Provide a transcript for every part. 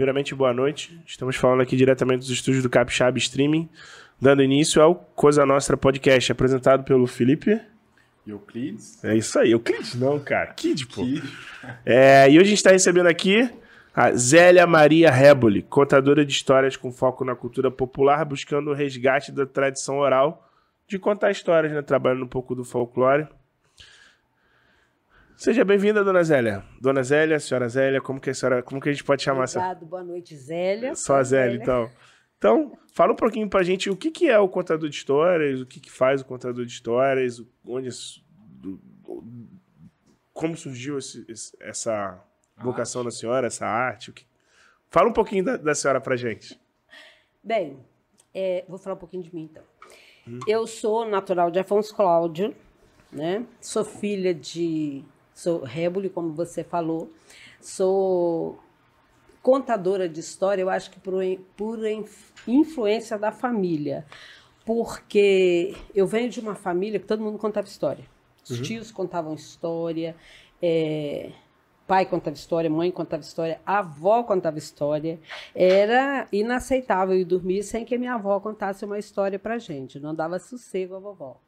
Primeiramente, boa noite. Estamos falando aqui diretamente dos estúdios do Capixaba Streaming, dando início ao Coisa Nostra Podcast, apresentado pelo Felipe. Euclides. É isso aí, Euclides não, cara. Kid, pô. Kid. É, e hoje a gente está recebendo aqui a Zélia Maria Reboli, contadora de histórias com foco na cultura popular, buscando o resgate da tradição oral de contar histórias, né? Trabalhando um pouco do folclore. Seja bem-vinda, dona Zélia. Dona Zélia, senhora Zélia, como que a senhora, como que a gente pode chamar? Obrigado, boa noite, Zélia. Só a Zélia, Zélia, então. Então, fala um pouquinho pra gente o que, que é o contador de histórias, o que, que faz o contador de histórias, onde, como surgiu esse, essa vocação da senhora, essa arte. Que... Fala um pouquinho da, da senhora pra gente. Bem, é, vou falar um pouquinho de mim, então. Hum. Eu sou natural de Afonso Cláudio, né? Sou filha de sou Reboli, como você falou, sou contadora de história, eu acho que por, por influência da família, porque eu venho de uma família que todo mundo contava história. Os uhum. tios contavam história, é, pai contava história, mãe contava história, avó contava história. Era inaceitável ir dormir sem que minha avó contasse uma história pra gente. Não dava sossego a vovó.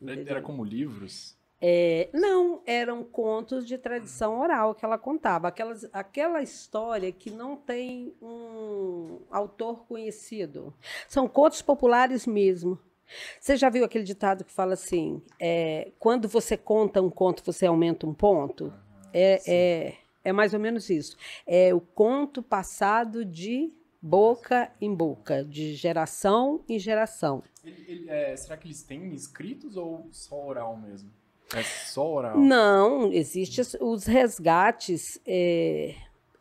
Entendeu? Era como livros? É, não, eram contos de tradição oral que ela contava. Aquelas, aquela história que não tem um autor conhecido. São contos populares mesmo. Você já viu aquele ditado que fala assim: é, quando você conta um conto, você aumenta um ponto? É, é, é mais ou menos isso. É o conto passado de boca em boca, de geração em geração. Ele, ele, é, será que eles têm escritos ou só oral mesmo? É só oral? Não, existem os resgates. É,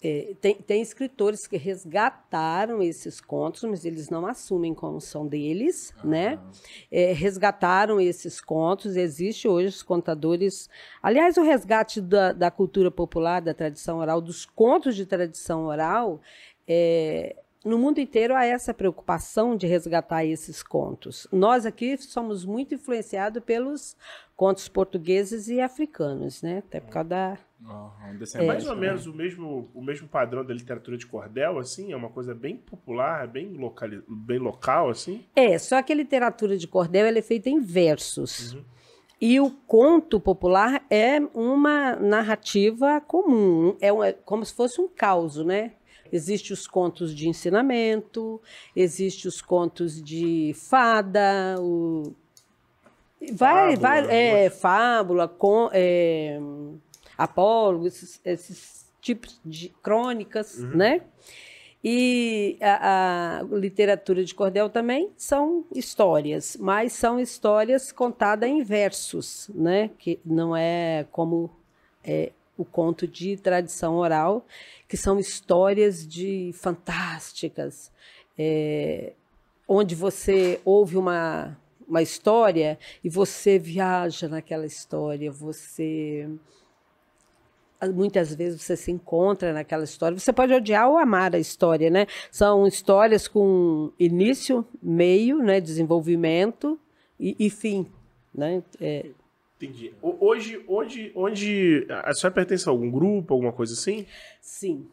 é, tem, tem escritores que resgataram esses contos, mas eles não assumem como são deles, ah. né? É, resgataram esses contos. Existe hoje os contadores. Aliás, o resgate da, da cultura popular, da tradição oral, dos contos de tradição oral, é, no mundo inteiro há essa preocupação de resgatar esses contos. Nós aqui somos muito influenciados pelos contos portugueses e africanos, né? Até por causa da. Uhum, é, mais ou menos o mesmo, o mesmo padrão da literatura de cordel, assim? É uma coisa bem popular, bem, local, bem local, assim? É, só que a literatura de cordel é feita em versos. Uhum. E o conto popular é uma narrativa comum, é, uma, como se fosse um caos, né? Existem os contos de ensinamento, existem os contos de fada, o... vai, fábula, vai, é, fábula, com, é, esses, esses, tipos de crônicas, uhum. né? E a, a, literatura de cordel também são histórias, mas são histórias contadas em versos, né? Que não é como é, o conto de tradição oral, que são histórias de fantásticas, é, onde você ouve uma, uma história e você viaja naquela história, você muitas vezes você se encontra naquela história. Você pode odiar ou amar a história, né? São histórias com início, meio, né, desenvolvimento e, e fim, né? É, Entendi. Hoje, hoje, onde a senhora pertence a algum grupo, alguma coisa assim? Sim.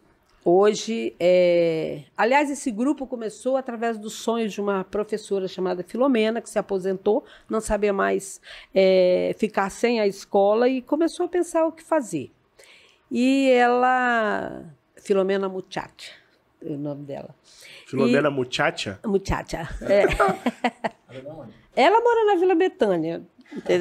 Hoje, é... aliás, esse grupo começou através dos sonhos de uma professora chamada Filomena, que se aposentou, não sabia mais é, ficar sem a escola e começou a pensar o que fazer. E ela, Filomena Muchacha, é o nome dela. Filomena e... Muchacha? Muchacha. É. ela mora na Vila Betânia.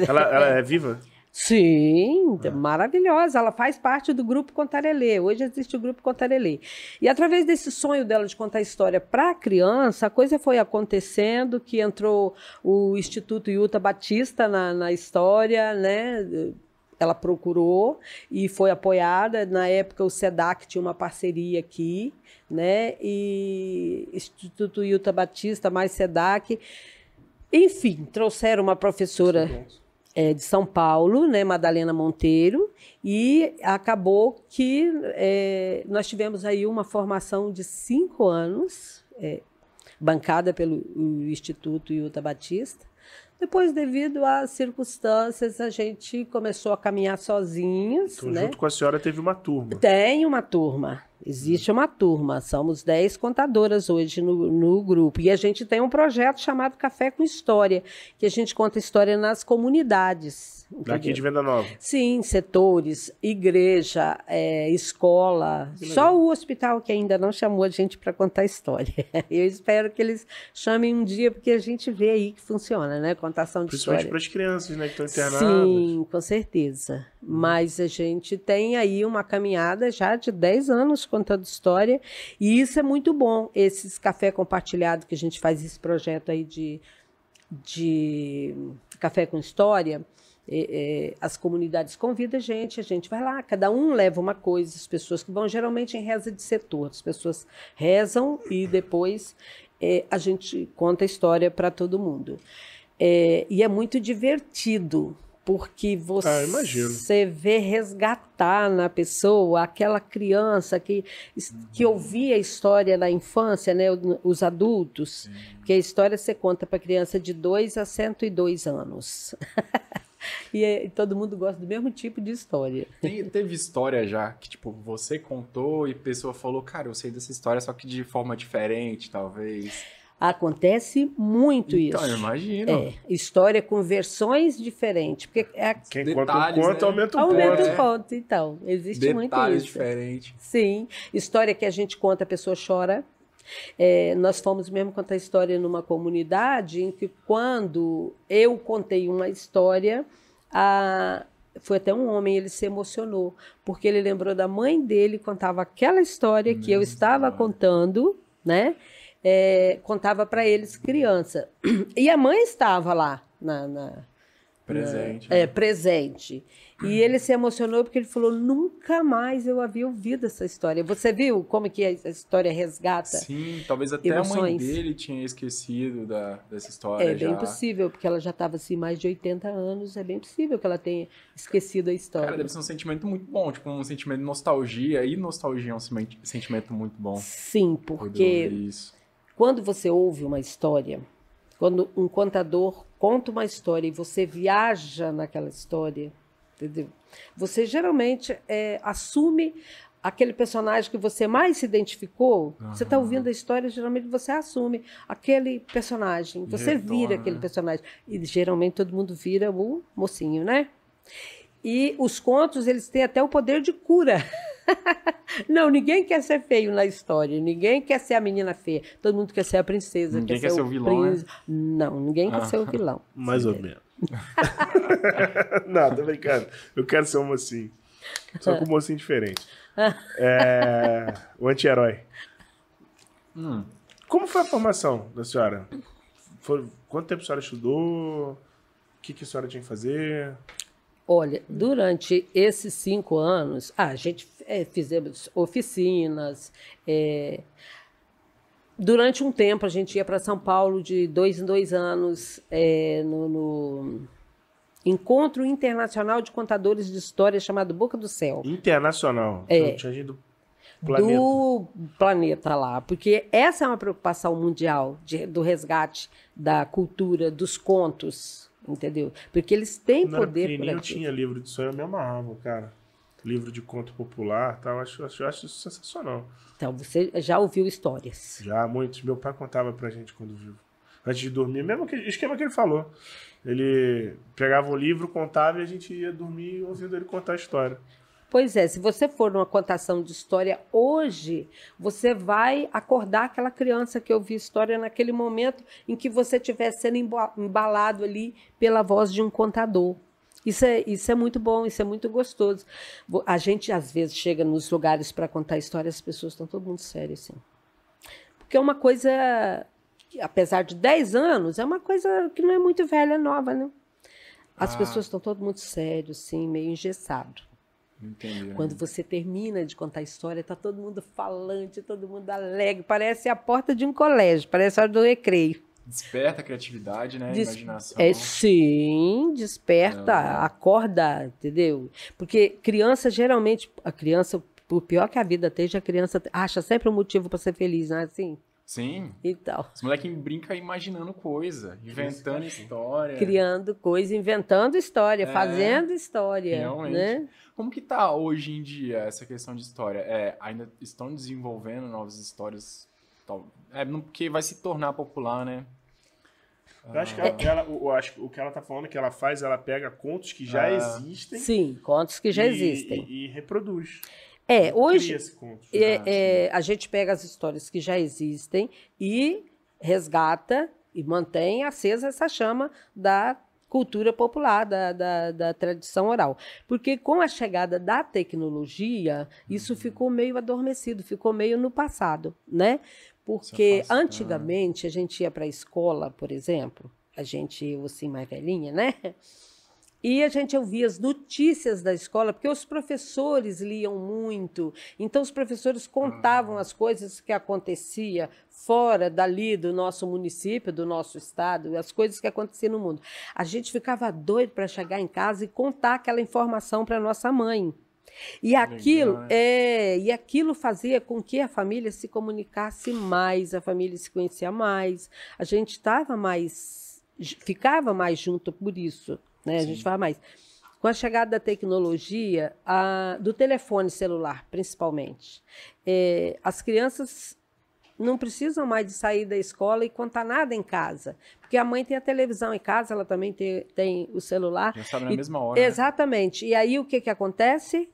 Ela, ela é viva? Sim, é. maravilhosa. Ela faz parte do grupo Contarelê. Hoje existe o grupo Contarelê. E através desse sonho dela de contar história para a criança, a coisa foi acontecendo, que entrou o Instituto Yuta Batista na, na história, né? Ela procurou e foi apoiada. Na época, o SEDAC tinha uma parceria aqui, né? E Instituto Yuta Batista mais SEDAC enfim, trouxeram uma professora é, de São Paulo, né, Madalena Monteiro, e acabou que é, nós tivemos aí uma formação de cinco anos, é, bancada pelo Instituto Iuta Batista. Depois, devido às circunstâncias, a gente começou a caminhar sozinhos. Então, né? junto com a senhora teve uma turma. Tem uma turma. Existe uma turma. Somos 10 contadoras hoje no, no grupo. E a gente tem um projeto chamado Café com História, que a gente conta história nas comunidades. Daqui entendeu? de Venda Nova. Sim, setores, igreja, é, escola. Só o hospital que ainda não chamou a gente para contar história. Eu espero que eles chamem um dia, porque a gente vê aí que funciona, né? Contação de Principalmente história. para as crianças, né? Que estão internadas. Sim, com certeza. Mas a gente tem aí uma caminhada já de 10 anos contando história, e isso é muito bom. Esses café compartilhado que a gente faz esse projeto aí de, de café com história, é, é, as comunidades convidam a gente, a gente vai lá, cada um leva uma coisa, as pessoas que vão geralmente em reza de setor, as pessoas rezam e depois é, a gente conta a história para todo mundo. É, e é muito divertido, porque você Ah, vê resgatar na pessoa aquela criança que, que ouvia a história na infância, né, os adultos, porque a história você conta para criança de 2 a 102 anos. e, é- e todo mundo gosta do mesmo tipo de história. Tem- teve história já que, tipo, você contou e a pessoa falou, cara, eu sei dessa história, só que de forma diferente, talvez. Acontece muito Então, isso. imagino. É, história com versões diferentes, porque é, Quem Detalhes, conta o conto, né? aumenta o aumenta ponto. o ponto, então. Existe muito Detalhes isso. diferentes. Sim, história que a gente conta, a pessoa chora. É, nós fomos mesmo contar história numa comunidade em que quando eu contei uma história, a- foi até um homem, ele se emocionou, porque ele lembrou da mãe dele, contava aquela história que eu estava contando, né? É, contava para eles criança. E a mãe estava lá na- na, Presente. é, presente. E ele se emocionou porque ele falou: nunca mais eu havia ouvido essa história. Você viu como que a história resgata? Sim, talvez até a mãe Emoções. dele tinha esquecido da, dessa história É já. bem possível, porque ela já estava assim mais de 80 anos, é bem possível que ela tenha esquecido a história. Cara, deve ser um sentimento muito bom, tipo, um sentimento de nostalgia. E nostalgia é um sentimento muito bom. Sim, Por porque. Quando você ouve uma história, quando um contador conta uma história e você viaja naquela história, entendeu? Você geralmente é, assume aquele personagem que você mais se identificou. Você está ouvindo a história, geralmente você assume aquele personagem, você retorna, vira aquele né? personagem. E geralmente todo mundo vira o mocinho, né? E os contos, eles têm até o poder de cura. Não, ninguém quer ser feio na história, ninguém quer ser a menina feia. Todo mundo quer ser a princesa, Ninguém quer, quer ser, ser o vilão, né? Não, ninguém quer Ah. ser o vilão. Mais ou menos. não, tô brincando. Eu quero ser um mocinho. Só com um mocinho diferente. É... O anti-herói. Hum. Como foi a formação da senhora? Foi... Quanto tempo a senhora estudou? O que, que a senhora tinha que fazer? Olha, durante esses cinco anos, ah, a gente é, fizemos oficinas. é, durante um tempo, a gente ia para São Paulo de dois em dois anos é, no, no Encontro Internacional de Contadores de História chamado Boca do Céu. Internacional. É. Do planeta. do planeta lá, porque essa é uma preocupação mundial de- do resgate da cultura, dos contos, entendeu? Porque eles têm era poder pequenininho, por eu tinha livro de sonho, eu me amarrava, cara. Livro de conto popular, tal, acho, acho, acho isso sensacional. Então, você já ouviu histórias. Já muitos. Meu pai contava pra gente quando vivo. Antes de dormir, mesmo que, esquema que ele falou. Ele pegava o livro, contava e a gente ia dormir ouvindo ele contar a história. Pois é, se você for numa contação de história hoje, você vai acordar aquela criança que ouviu história naquele momento em que você estiver sendo emba- embalado ali pela voz de um contador. Isso é, isso é muito bom, isso é muito gostoso. A gente, às vezes, chega nos lugares para contar história, as pessoas estão todo mundo sério, assim. Porque é uma coisa, apesar de 10 anos, é uma coisa que não é muito velha, nova, né? As Ah. pessoas estão todo mundo sério, assim, meio engessado. Entendi. Quando você termina de contar a história, tá todo mundo falante, todo mundo alegre. Parece a porta de um colégio, parece a hora do recreio. Desperta a criatividade, né? Des- Imaginação. É, sim, desperta, acorda, entendeu? Porque criança, geralmente, a criança, por pior que a vida esteja, a criança acha sempre um motivo para ser feliz, não é assim? Sim. e tal. Os moleques brincam imaginando coisa, inventando história. Criando coisa, inventando história, É, fazendo história. realmente. Né? Como que tá hoje em dia essa questão de história? É, ainda estão desenvolvendo novas histórias? Tal- É, não- porque vai se tornar popular, né? Eu acho que ela, ela- o, eu acho que o que ela tá falando que ela faz, ela pega contos que já Ah. existem Sim, contos que já e- existem. E, e reproduz. É, hoje conto. é, Ah, é, a gente pega as histórias que já existem e resgata e mantém acesa essa chama da cultura popular, da, da, da tradição oral. Porque com a chegada da tecnologia, isso ficou meio adormecido, ficou meio no passado, né? Porque afasta, né? antigamente a gente ia para a escola, por exemplo, a gente, eu assim, mais velhinha, né? E a gente ouvia as notícias da escola, porque os professores liam muito. Então, os professores contavam as coisas que acontecia fora dali do nosso município, do nosso estado, as coisas que aconteciam no mundo. A gente ficava doido para chegar em casa e contar aquela informação para nossa mãe. E aquilo, é, e aquilo fazia com que a família se comunicasse mais, a família se conhecia mais, a gente estava mais, ficava mais junto por isso, né? A gente fala mais. Com a chegada da tecnologia, a- do telefone celular, principalmente, é, as crianças não precisam mais de sair da escola e contar nada em casa, porque a mãe tem a televisão em casa, ela também tem, tem o celular. Já sabe na E- mesma hora. né? Exatamente. E aí o que, que acontece?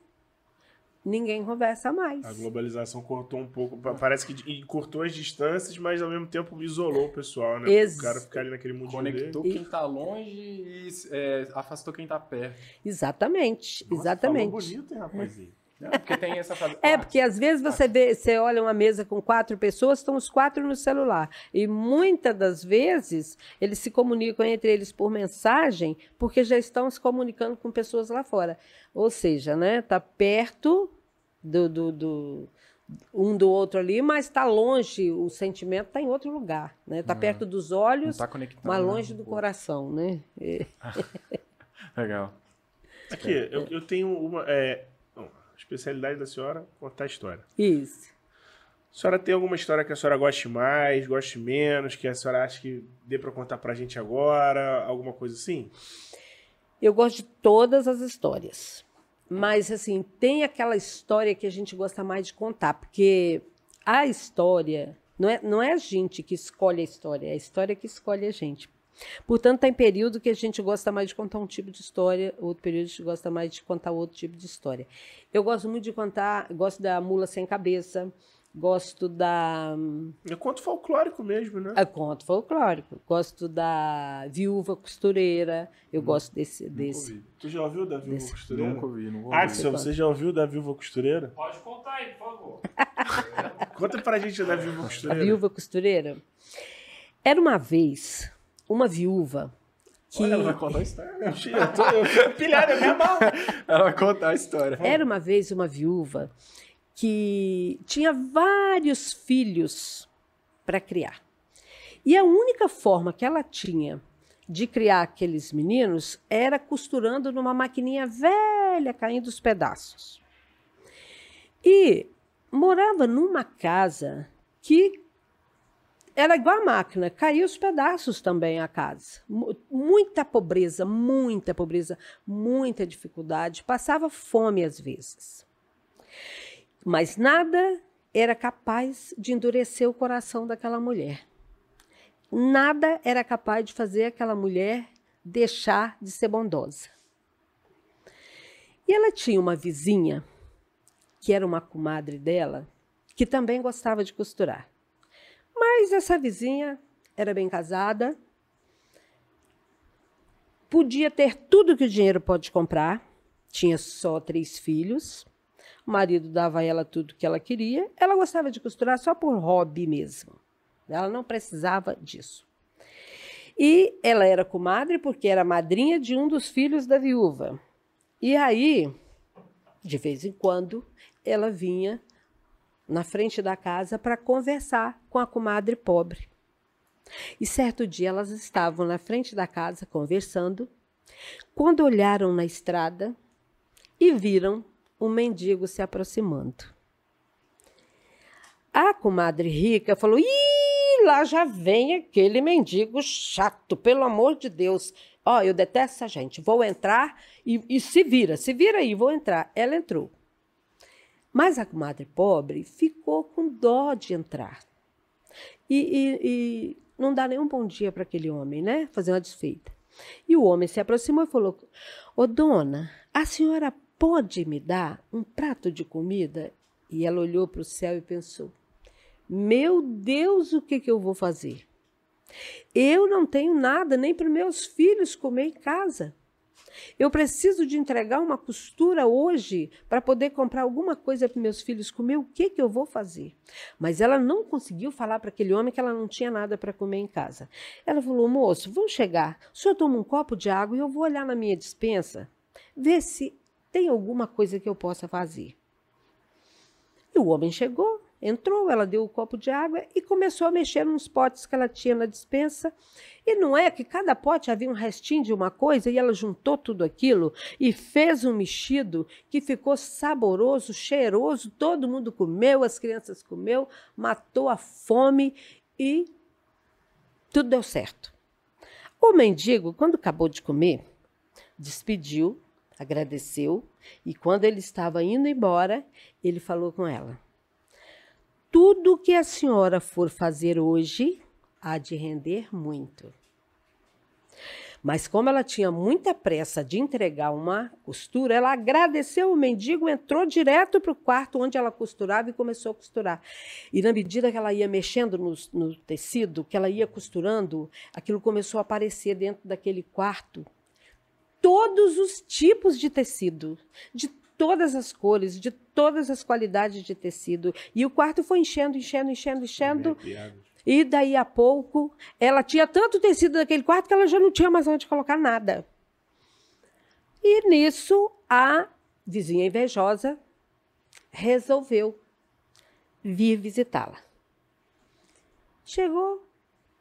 Ninguém conversa mais. A globalização cortou um pouco, pa- parece que cortou as distâncias, mas ao mesmo tempo isolou o pessoal, né? Ex- O cara ficar ali naquele mundo Conectou dele. quem tá longe e é, afastou quem tá perto. Exatamente, Nossa, exatamente. Falou bonito, hein, rapazinho? Não, porque tem essa fase. É, porque às vezes você vê, você olha uma mesa com quatro pessoas, estão os quatro no celular. E muitas das vezes eles se comunicam entre eles por mensagem, porque já estão se comunicando com pessoas lá fora. Ou seja, né, tá perto do, do, do- um do outro ali, mas está longe, o sentimento está em outro lugar, né? Tá perto dos olhos, tá mas né? longe do coração, né? É. Legal. Aqui, eu, eu tenho uma. É, especialidade da senhora contar história. Isso. A senhora tem alguma história que a senhora goste mais, goste menos, que a senhora acha que dê pra contar pra gente agora? Alguma coisa assim? Eu gosto de todas as histórias. Mas, assim, tem aquela história que a gente gosta mais de contar, porque a história não é, não é a gente que escolhe a história, é a história que escolhe a gente. Portanto, tem período que a gente gosta mais de contar um tipo de história, outro período a gente gosta mais de contar outro tipo de história. Eu gosto muito de contar, gosto da Mula Sem Cabeça, gosto da. É conto folclórico mesmo, né? É conto folclórico, gosto da Viúva Costureira, eu gosto desse. desse. ouvi. Tu já ouviu da Viúva Desse- Costureira? Nunca ouvi, nunca ouvi. Axel, você já ouviu da Viúva Costureira? Pode contar aí, por favor. Conta pra gente da Viúva A Costureira. viúva costureira. Era uma vez uma viúva que. Olha, ela vai contar a história. Eu, tô, eu fico pilhado, é minha mão. Ela vai contar a história. Era uma vez uma viúva que tinha vários filhos para criar. E a única forma que ela tinha de criar aqueles meninos era costurando numa maquininha velha, caindo os pedaços. E morava numa casa que era igual a máquina, caía os pedaços também a casa. Mu- Muita pobreza, muita pobreza, muita dificuldade, passava fome às vezes. Mas nada era capaz de endurecer o coração daquela mulher. Nada era capaz de fazer aquela mulher deixar de ser bondosa. E ela tinha uma vizinha, que era uma comadre dela, que também gostava de costurar. Mas essa vizinha era bem casada, podia ter tudo que o dinheiro pode comprar, tinha só três filhos, o marido dava a ela tudo que ela queria, ela gostava de costurar só por hobby mesmo. Ela não precisava disso. E ela era comadre porque era madrinha de um dos filhos da viúva. E aí, de vez em quando, ela vinha na frente da casa para conversar com a comadre pobre. E certo dia elas estavam na frente da casa conversando, quando olharam na estrada e viram um mendigo se aproximando. A comadre rica falou: Ih, lá já vem aquele mendigo chato, pelo amor de Deus. Ó, oh, eu detesto essa gente. Vou entrar e, e se vira, se vira aí, vou entrar. Ela entrou. Mas a comadre pobre ficou com dó de entrar. E, e, e não dá nenhum bom dia para aquele homem, né? Fazer uma desfeita. E o homem se aproximou e falou: Ô dona, a senhora pode me dar um prato de comida? E ela olhou para o céu e pensou: Meu Deus, o que, que eu vou fazer? Eu não tenho nada nem para meus filhos comer em casa. Eu preciso de entregar uma costura hoje para poder comprar alguma coisa para meus filhos comer. O que, que eu vou fazer? Mas ela não conseguiu falar para aquele homem que ela não tinha nada para comer em casa. Ela falou: moço, vamos chegar. O senhor toma um copo de água e eu vou olhar na minha dispensa, ver se tem alguma coisa que eu possa fazer. E o homem chegou, Entrou, ela deu o um copo de água e começou a mexer nos potes que ela tinha na dispensa. E não é que cada pote havia um restinho de uma coisa e ela juntou tudo aquilo e fez um mexido que ficou saboroso, cheiroso, todo mundo comeu, as crianças comeu, matou a fome e tudo deu certo. O mendigo, quando acabou de comer, despediu, agradeceu e quando ele estava indo embora, ele falou com ela: tudo que a senhora for fazer hoje há de render muito. Mas como ela tinha muita pressa de entregar uma costura, ela agradeceu o mendigo, entrou direto para o quarto onde ela costurava e começou a costurar. E na medida que ela ia mexendo no, no tecido, que ela ia costurando, aquilo começou a aparecer dentro daquele quarto. Todos os tipos de tecido, de todas as cores, de todas as qualidades de tecido. E o quarto foi enchendo, enchendo, enchendo, enchendo. E daí a pouco, ela tinha tanto tecido naquele quarto que ela já não tinha mais onde colocar nada. E nisso, a vizinha invejosa resolveu vir visitá-la. Chegou,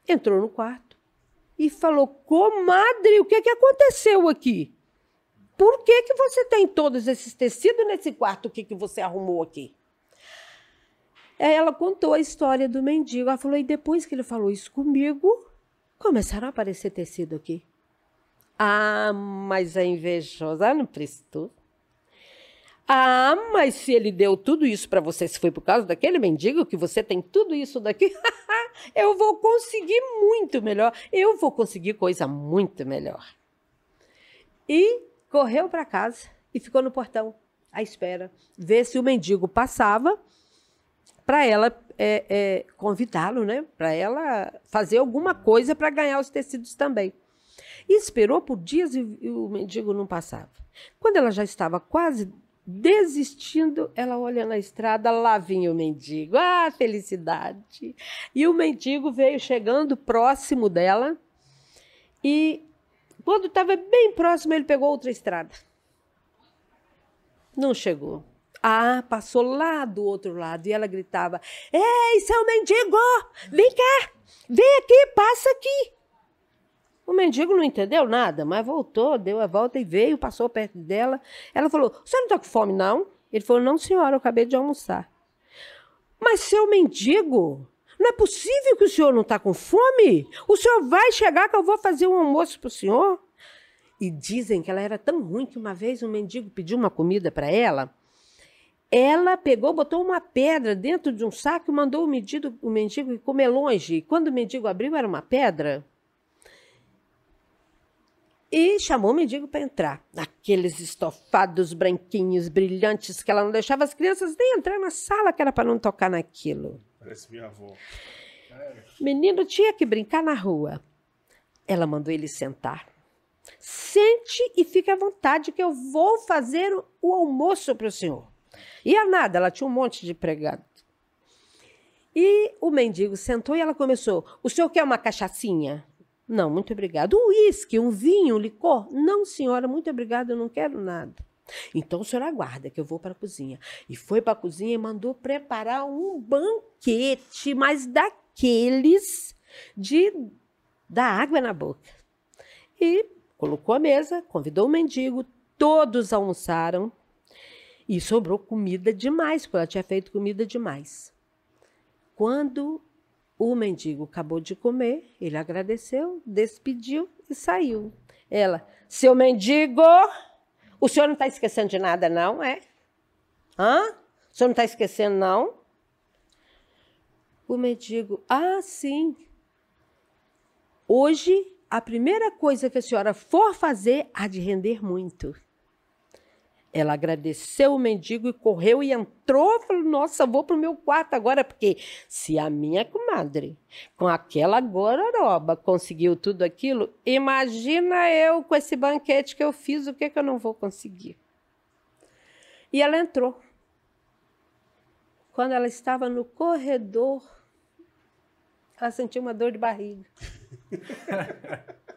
entrou no quarto e falou: Comadre, o que, que aconteceu aqui? Por que, que você tem todos esses tecidos nesse quarto? O que, que você arrumou aqui? Aí ela contou a história do mendigo. Ela falou, e depois que ele falou isso comigo, começaram a aparecer tecido aqui. Ah, mas a invejosa não prestou. Ah, mas se ele deu tudo isso para você, se foi por causa daquele mendigo que você tem tudo isso daqui, eu vou conseguir muito melhor. Eu vou conseguir coisa muito melhor. E correu para casa e ficou no portão à espera, ver se o mendigo passava para ela é, é, convidá-lo, né? Para ela fazer alguma coisa para ganhar os tecidos também. E esperou por dias e, e o mendigo não passava. Quando ela já estava quase desistindo, ela olha na estrada, lá vinha o mendigo. Ah, felicidade! E o mendigo veio chegando próximo dela e quando estava bem próximo, ele pegou outra estrada. Não chegou. Ah, passou lá do outro lado e ela gritava: Ei, seu mendigo, vem cá, vem aqui, passa aqui. O mendigo não entendeu nada, mas voltou, deu a volta e veio, passou perto dela. Ela falou: Você não está com fome, não? Ele falou: Não, senhora, eu acabei de almoçar. Mas seu mendigo, não é possível que o senhor não está com fome? O senhor vai chegar que eu vou fazer um almoço para o senhor? E dizem que ela era tão ruim que uma vez um mendigo pediu uma comida para ela. Ela pegou, botou uma pedra dentro de um saco e mandou o mendigo, o mendigo comer longe. E quando o mendigo abriu, era uma pedra. E chamou o mendigo para entrar. Aqueles estofados branquinhos, brilhantes, que ela não deixava as crianças nem entrar na sala, que era para não tocar naquilo. Parece minha avó. Menino tinha que brincar na rua. Ela mandou ele sentar. Sente e fique à vontade que eu vou fazer o almoço para o senhor. E a nada, ela tinha um monte de pregado. E o mendigo sentou e ela começou: O senhor quer uma cachaçinha? Não, muito obrigado. Um uísque, um vinho, um licor? Não, senhora, muito obrigada, eu não quero nada. Então o senhor aguarda que eu vou para a cozinha. E foi para a cozinha e mandou preparar um banquete, mas daqueles de dar água na boca. E colocou a mesa, convidou o mendigo, todos almoçaram e sobrou comida demais, porque ela tinha feito comida demais. Quando O mendigo acabou de comer, ele agradeceu, despediu e saiu. Ela, seu mendigo, o senhor não está esquecendo de nada, não, é? Hã? O senhor não está esquecendo, não? O mendigo, ah, sim. Hoje, a primeira coisa que a senhora for fazer há de render muito. Ela agradeceu o mendigo e correu e entrou. Falou: Nossa, vou para o meu quarto agora, porque se a minha comadre, com aquela gororoba, conseguiu tudo aquilo, imagina eu com esse banquete que eu fiz, o que, que eu não vou conseguir? E ela entrou. Quando ela estava no corredor, ela sentiu uma dor de barriga.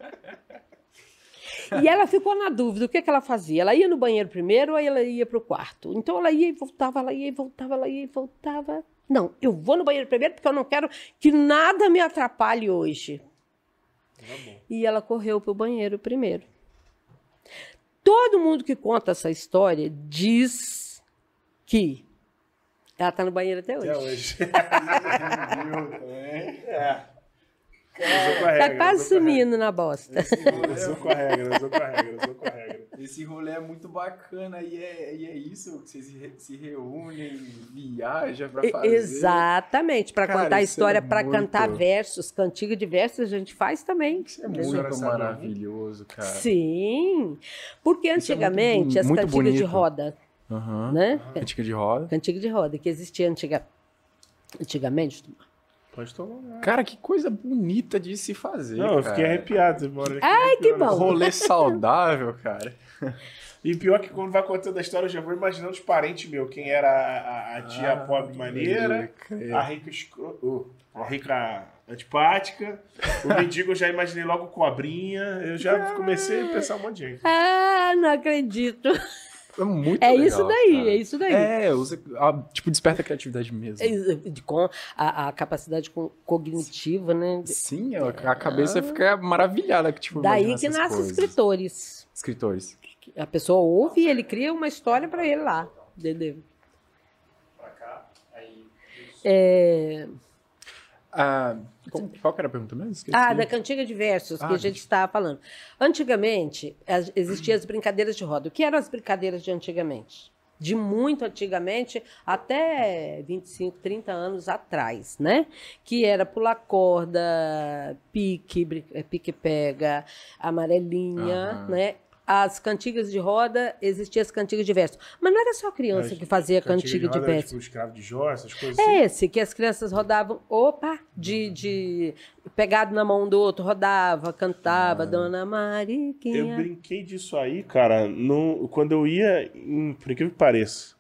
E ela ficou na dúvida, o que, que ela fazia? Ela ia no banheiro primeiro ou ela ia para o quarto? Então ela ia e voltava, ela ia e voltava, ela ia e voltava. Não, eu vou no banheiro primeiro porque eu não quero que nada me atrapalhe hoje. Tá e ela correu para o banheiro primeiro. Todo mundo que conta essa história diz que ela está no banheiro até hoje. Até hoje. é. Tá quase sumindo na bosta. Eu sou com a regra, eu sou com a regra, eu sou com a regra. Esse rolê é muito bacana e é, e é isso que vocês se reúnem, viajam pra fazer. Exatamente, para contar é história, é para muito... cantar versos, cantiga de versos a gente faz também. Isso é muito maravilhoso, cara. Sim, porque é antigamente é muito, as cantigas de roda, uhum. né? Cantiga de roda. Cantiga de roda, que existia antiga... antigamente, Pode tomar. Cara, que coisa bonita de se fazer. Não, cara. eu fiquei arrepiado. Mora Ai, que bom. Rolê saudável, cara. E pior que quando vai contando a história, eu já vou imaginando os parentes meus. Quem era a, a, a tia ah, pobre maneira, a rica, escro... a rica antipática, o mendigo eu já imaginei logo cobrinha. Eu já comecei a pensar um monte de gente. Ah, não acredito. É muito É legal, isso daí, cara. é isso daí. É, usa, a, tipo, desperta a criatividade mesmo. É, com a, a capacidade cognitiva, né? Sim, a, a cabeça ah. fica maravilhada. Tipo, Daí que nascem escritores. Escritores. A pessoa ouve e ele cria uma história para ele lá, entendeu? Pra cá, aí... É... Ah, qual era a pergunta mesmo? Esqueci. Ah, da cantiga de versos ah, que a gente estava falando. Antigamente, existiam as brincadeiras de roda. O que eram as brincadeiras de antigamente? De muito antigamente, até 25, 30 anos atrás, né? Que era pular corda, pique, pique-pega, amarelinha, uhum. né? as cantigas de roda, existiam as cantigas de verso. Mas não era só criança que fazia cantiga, de, de verso. Tipo, escravo de Jó, essas coisas assim. Esse, que as crianças rodavam, opa, de, de pegado na mão do outro, rodava, cantava, ah. Dona Mariquinha. Eu brinquei disso aí, cara, no, quando eu ia, em, por incrível que pareça,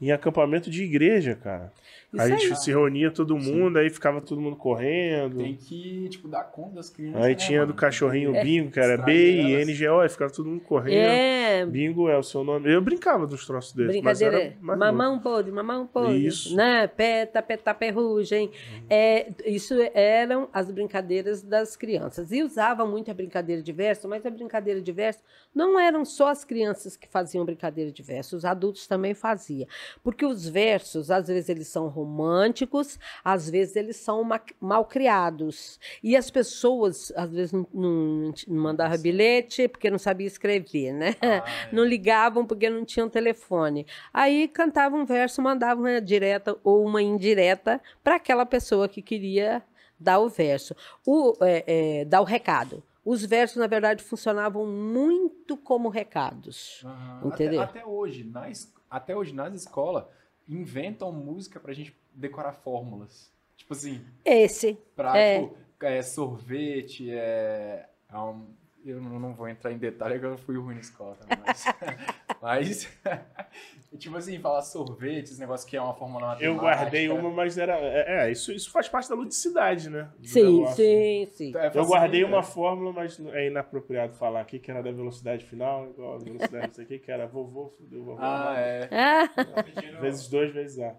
em acampamento de igreja, cara. Isso aí a gente se reunia todo mundo, Sim. aí ficava todo mundo correndo. Tem que, tipo, dar conta das crianças. Aí né, tinha mano? do cachorrinho é. bingo, que era B e NGO, aí ficava todo mundo correndo. É. Bingo é o seu nome. Eu brincava dos troços desses. Brincadeira. mamão podre, mamão podre. Isso. Né? Peta, peta, perrugem. Uhum. É, isso eram as brincadeiras das crianças. E usava muito a brincadeira de verso, mas a brincadeira de verso não eram só as crianças que faziam brincadeira de verso, os adultos também faziam. Porque os versos, às vezes, eles são românticos, às vezes eles são mal criados. E as pessoas, às vezes, não, não, não mandavam bilhete porque não sabia escrever, né? Ah, é. Não ligavam porque não tinham telefone. Aí cantavam um verso, mandavam uma direta ou uma indireta para aquela pessoa que queria dar o verso, o, é, é, dar o recado. Os versos, na verdade, funcionavam muito como recados. Uhum. Entendeu? Até, até, hoje, na, até hoje, nas escolas, inventam música pra gente decorar fórmulas. Tipo assim. Esse. Pra, é. Tipo, é, sorvete, é. é um, eu não vou entrar em detalhe, porque eu fui ruim na escola também, mas. mas tipo assim, falar sorvete, esse negócio que é uma fórmula matemática. Eu guardei uma, mas era. É, é, isso, isso faz parte da ludicidade, né? Sim, sim, sim. É, eu guardei uma fórmula, mas é inapropriado falar aqui, que era da velocidade final, igual a velocidade não sei o que, que era vovô, fudeu, vovô. Ah, é. vezes dois, vezes A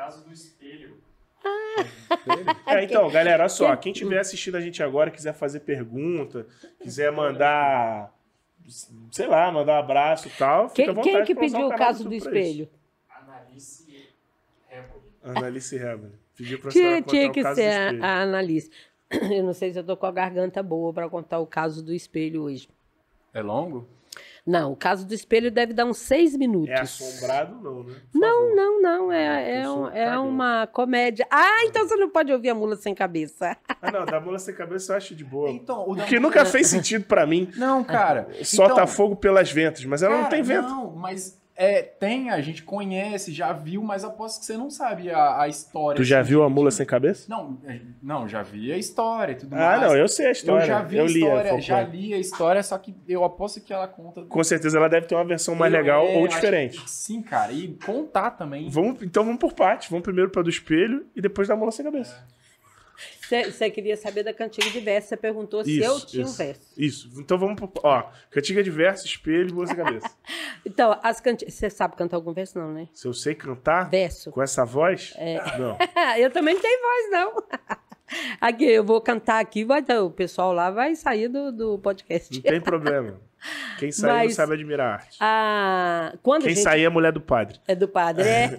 caso do espelho. É, então, galera, olha só. Quem estiver assistindo a gente agora, quiser fazer pergunta, quiser mandar, sei lá, mandar um abraço e tal, fica à vontade. Quem que pediu o caso do espelho? Analice Analice Rebel. Pedi pra Tinha, que ser a, espelho. a Annalise. Eu não sei se eu tô com a garganta boa para contar o caso do espelho hoje. É longo? Não, o caso do espelho deve dar uns seis minutos. É assombrado, não, né? Não, não, não. É, é, um- é uma comédia. Ah, então você não pode ouvir a mula sem cabeça. Ah, não, da mula sem cabeça eu acho de boa. Então, o que nunca fez sentido pra mim. Não, cara. Solta então, fogo pelas ventas, mas ela não cara, tem vento. Não, mas é, tem, a gente conhece, já viu, mas aposto que você não sabe a, a história. Tu já assim, viu a mula sem cabeça? Não, é, não, já vi a história e tudo Ah, mais. não, eu sei a história. Eu já vi eu a li história, a já li a história, só que eu aposto que ela conta. Com certeza ela deve ter uma versão mais Eu- legal é, ou diferente. que Sim, cara, e contar também. Vamos, então vamos por partes. Vamos primeiro pra do espelho e depois da mula sem cabeça. Você você queria saber da cantiga de verso, você perguntou se eu tinha um isso, verso. Isso. Então vamos por. Ó, cantiga de verso, espelho e sem cabeça. Então, as cantigas. Você sabe cantar algum verso, não, né? Se eu sei cantar Verso. com essa voz, É. não. eu também não tenho voz, não. Aqui, eu vou cantar aqui, vai, o pessoal lá vai sair do, do podcast. Não tem problema. Quem sair não Mas- sabe admirar a arte. Ah, quando a Quem gente... sair é a mulher do padre. É do padre, é.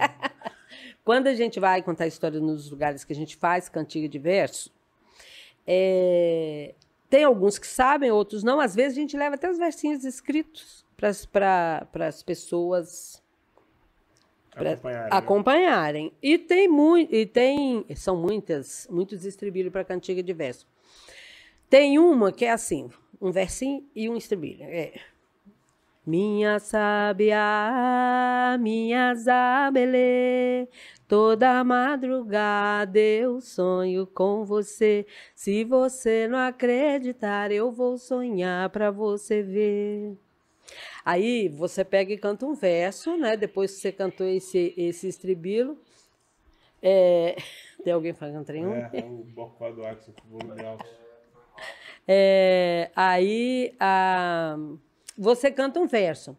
Quando a gente vai contar história nos lugares que a gente faz cantiga de verso, é, tem alguns que sabem, outros não. Às vezes a gente leva até os versinhos escritos para as pessoas pra Acompanhar. né? acompanharem. E tem muito, e tem, são muitas, muitos estribilhos para cantiga de verso. Tem uma que é assim, um versinho e um estribilho. É. Minha sábia, minha Zabelê, toda madrugada eu sonho com você. Se você não acreditar, eu vou sonhar para você ver. Aí você pega e canta um verso, né? Depois que você cantou esse, esse estribilo. É... Tem alguém fazendo trem? É, é o bocó do Axel com volume alto. É, aí a- você canta um verso.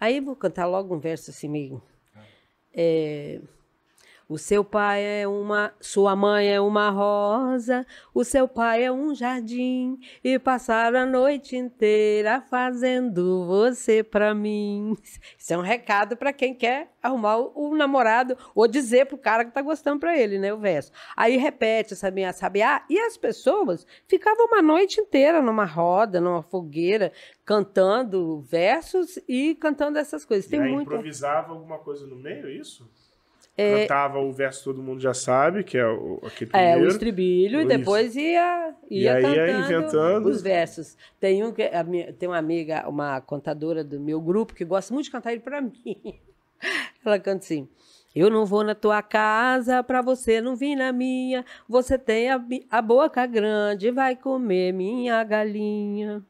Aí vou cantar logo um verso assim meio. É, o seu pai é uma, sua mãe é uma rosa, o seu pai é um jardim e passaram a noite inteira fazendo você pra mim. Isso é um recado para quem quer arrumar o, o namorado ou dizer pro cara que tá gostando pra ele, né, o verso. Aí repete essa minha sabiá e as pessoas ficavam uma noite inteira numa roda, numa fogueira, cantando versos e cantando essas coisas. Tem e aí muita improvisava alguma coisa no meio, é? Cantava o verso todo mundo já sabe, que é o, aquele É, primeiro. o estribilho, e depois ia, E ia aí ia cantando inventando. os versos. Tem, um minha- tem uma amiga, uma contadora do meu grupo, que gosta muito de cantar ele pra mim. Ela canta assim. Eu não vou na tua casa pra você não vir na minha. Você tem a, a boca grande, vai comer minha galinha.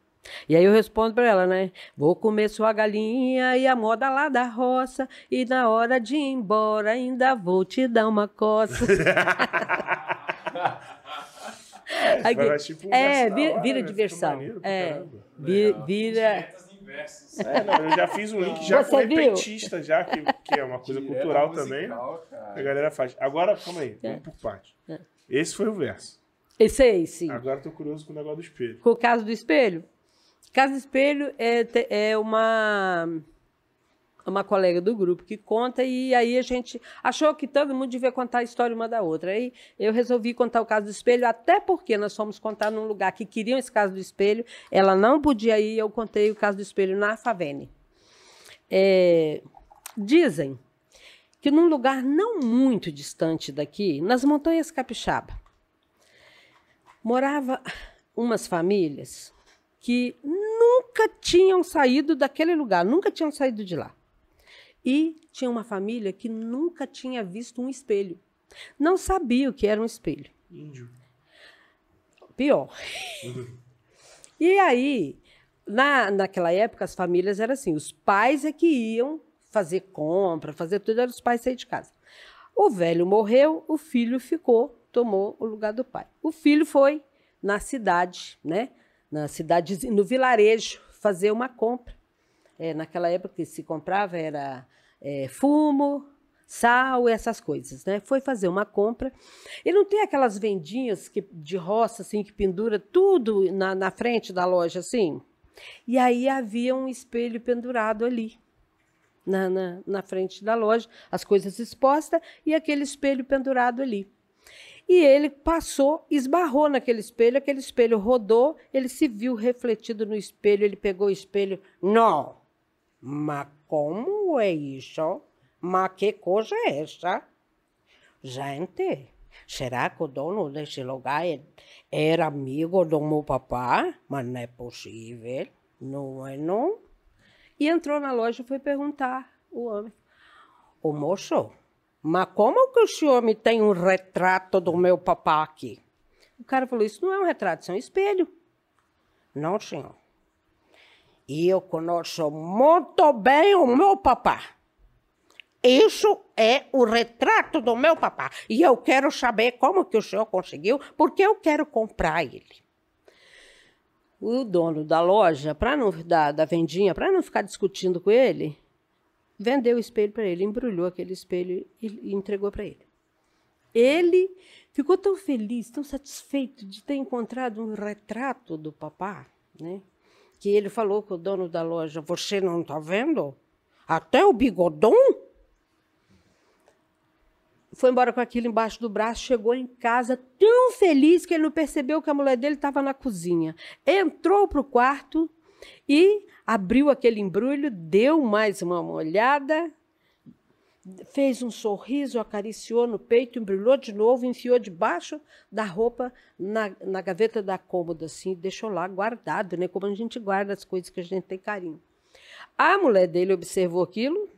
E aí eu respondo pra ela, né? Vou comer sua galinha e a moda lá da roça. E na hora de ir embora ainda vou te dar uma coça. Aqui. Vai, tipo, um É, vira, vira né? Fica diversão. maneiro pra É, caramba. vi- vira. É, não, eu já fiz um link já Você com viu? repentista, já, que, que é uma coisa Direto cultural musical, também. cara. A galera faz. Agora, calma aí, É. vamos por parte. Esse foi o verso. Esse aí, sim. Agora eu tô curioso com o negócio do espelho. Com o caso do espelho. Caso do espelho é, é uma uma colega do grupo que conta e aí a gente achou que todo mundo devia contar a história uma da outra. Aí eu resolvi contar o caso do espelho, até porque nós fomos contar num lugar que queriam esse caso do espelho, ela não podia ir, eu contei o caso do espelho na Favene. É, dizem que num lugar não muito distante daqui, nas montanhas Capixaba, morava umas famílias que nunca tinham saído daquele lugar, nunca tinham saído de lá. E tinha uma família que nunca tinha visto um espelho. Não sabia o que era um espelho. Índio. Pior. E aí, na, naquela época, as famílias eram assim: os pais é que iam fazer compra, fazer tudo, eram os pais sair de casa. O velho morreu, o filho ficou, tomou o lugar do pai. O filho foi na cidade, né? Na cidade, no vilarejo, fazer uma compra. É, naquela época que se comprava era é, fumo, sal, essas coisas, né? Foi fazer uma compra. E não tem aquelas vendinhas que, de roça, assim, que pendura tudo na, na frente da loja, assim? E aí havia um espelho pendurado ali, na, na, na frente da loja, as coisas expostas e aquele espelho pendurado ali. E ele passou, esbarrou naquele espelho, aquele espelho rodou, ele se viu refletido no espelho, ele pegou o espelho. Não, mas como é isso? Mas que coisa é essa? Gente, será que o dono desse lugar é, era amigo do meu papá? Mas não é possível, não é não? E entrou na loja e foi perguntar o homem. O moço, mas como que o senhor me tem um retrato do meu papá aqui? O cara falou, isso não é um retrato, isso é um espelho. Não, senhor. E eu conheço muito bem o meu papá. Isso é o retrato do meu papá. E eu quero saber como que o senhor conseguiu, porque eu quero comprar ele. O dono da loja, para não da, da vendinha, para não ficar discutindo com ele, vendeu o espelho para ele, embrulhou aquele espelho e, entregou para ele. Ele ficou tão feliz, tão satisfeito de ter encontrado um retrato do papá, né? Que ele falou com o dono da loja: Você não está vendo? Até o bigodão? Foi embora com aquilo embaixo do braço, chegou em casa tão feliz que ele não percebeu que a mulher dele estava na cozinha. Entrou para o quarto e abriu aquele embrulho, deu mais uma olhada, fez um sorriso, acariciou no peito, embrulhou de novo, enfiou debaixo da roupa na, na gaveta da cômoda, assim, deixou lá guardado, né? Como a gente guarda as coisas que a gente tem carinho. A mulher dele observou aquilo,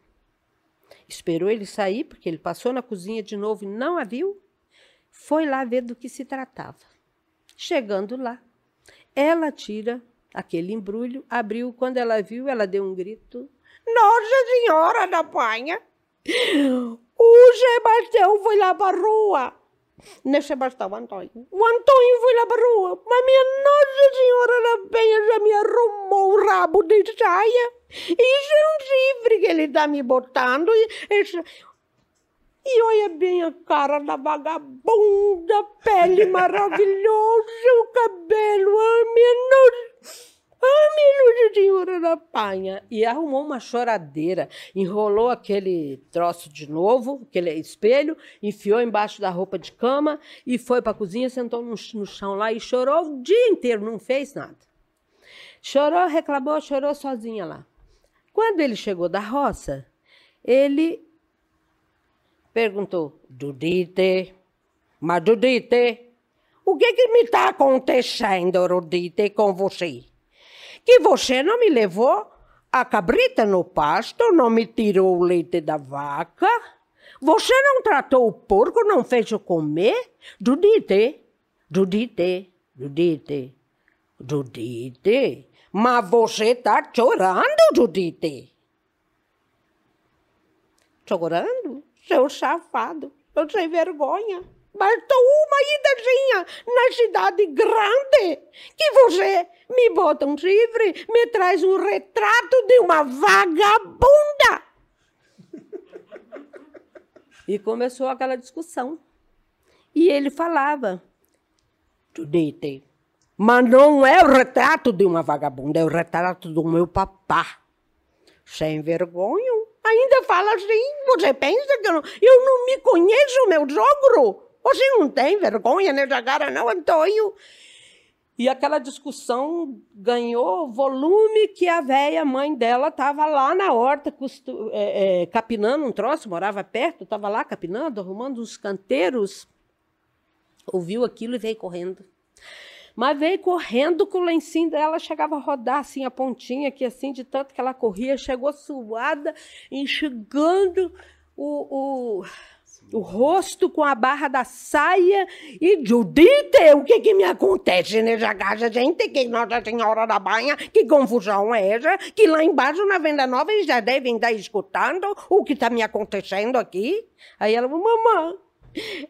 esperou ele sair, porque ele passou na cozinha de novo e não a viu, foi lá ver do que se tratava. Chegando lá, ela tira aquele embrulho, abriu. Quando ela viu, ela deu um grito. Nossa Senhora da Panha! O Sebastião foi lá para a rua. Não é Sebastião, Antônio. O Antônio foi lá para a rua. Mas minha Nossa Senhora da Penha já me arrumou o rabo de saia. Isso é um chifre que ele está me botando. Isso... E olha bem a cara da vagabunda, pele maravilhosa, o cabelo, a minha nossa. Ah, minha senhora da panha. E arrumou uma choradeira, enrolou aquele troço de novo, aquele espelho, enfiou embaixo da roupa de cama e foi para a cozinha, sentou no, no chão lá e chorou o dia inteiro, não fez nada. Chorou, reclamou, chorou sozinha lá. Quando ele chegou da roça, ele perguntou: Dudite, mas Dudite, o que, que me está acontecendo, Dudite, com você? Que você não me levou a cabrita no pasto, não me tirou o leite da vaca? Você não tratou o porco, não fez eu comer? Dudite, Dudite, Dudite, Dudite. Mas você está chorando, Judite. Chorando? Seu safado, eu sem vergonha. Mas tu, uma idazinha na cidade grande, que você me bota um chifre, me traz um retrato de uma vagabunda. e começou aquela discussão. E ele falava, Judite, mas não é o retrato de uma vagabunda, é o retrato do meu papá. Sem vergonha. Ainda fala assim, você pensa que eu não, eu não me conheço, meu jogro? Você não tem vergonha nessa cara, não, Antônio? E aquela discussão ganhou volume que a velha mãe dela estava lá na horta é, é, capinando um troço, morava perto, estava lá capinando, arrumando uns canteiros. Ouviu aquilo e veio correndo. Mas veio correndo com o lencinho dela, chegava a rodar assim a pontinha aqui, assim, de tanto que ela corria, chegou suada, enxugando o, o, o rosto com a barra da saia. E Judite, o que que me acontece nessa casa, gente? Que Nossa Senhora da Banha, que confusão é essa? Que lá embaixo na Venda Nova eles já devem estar escutando o que está me acontecendo aqui. Aí ela falou, mamãe,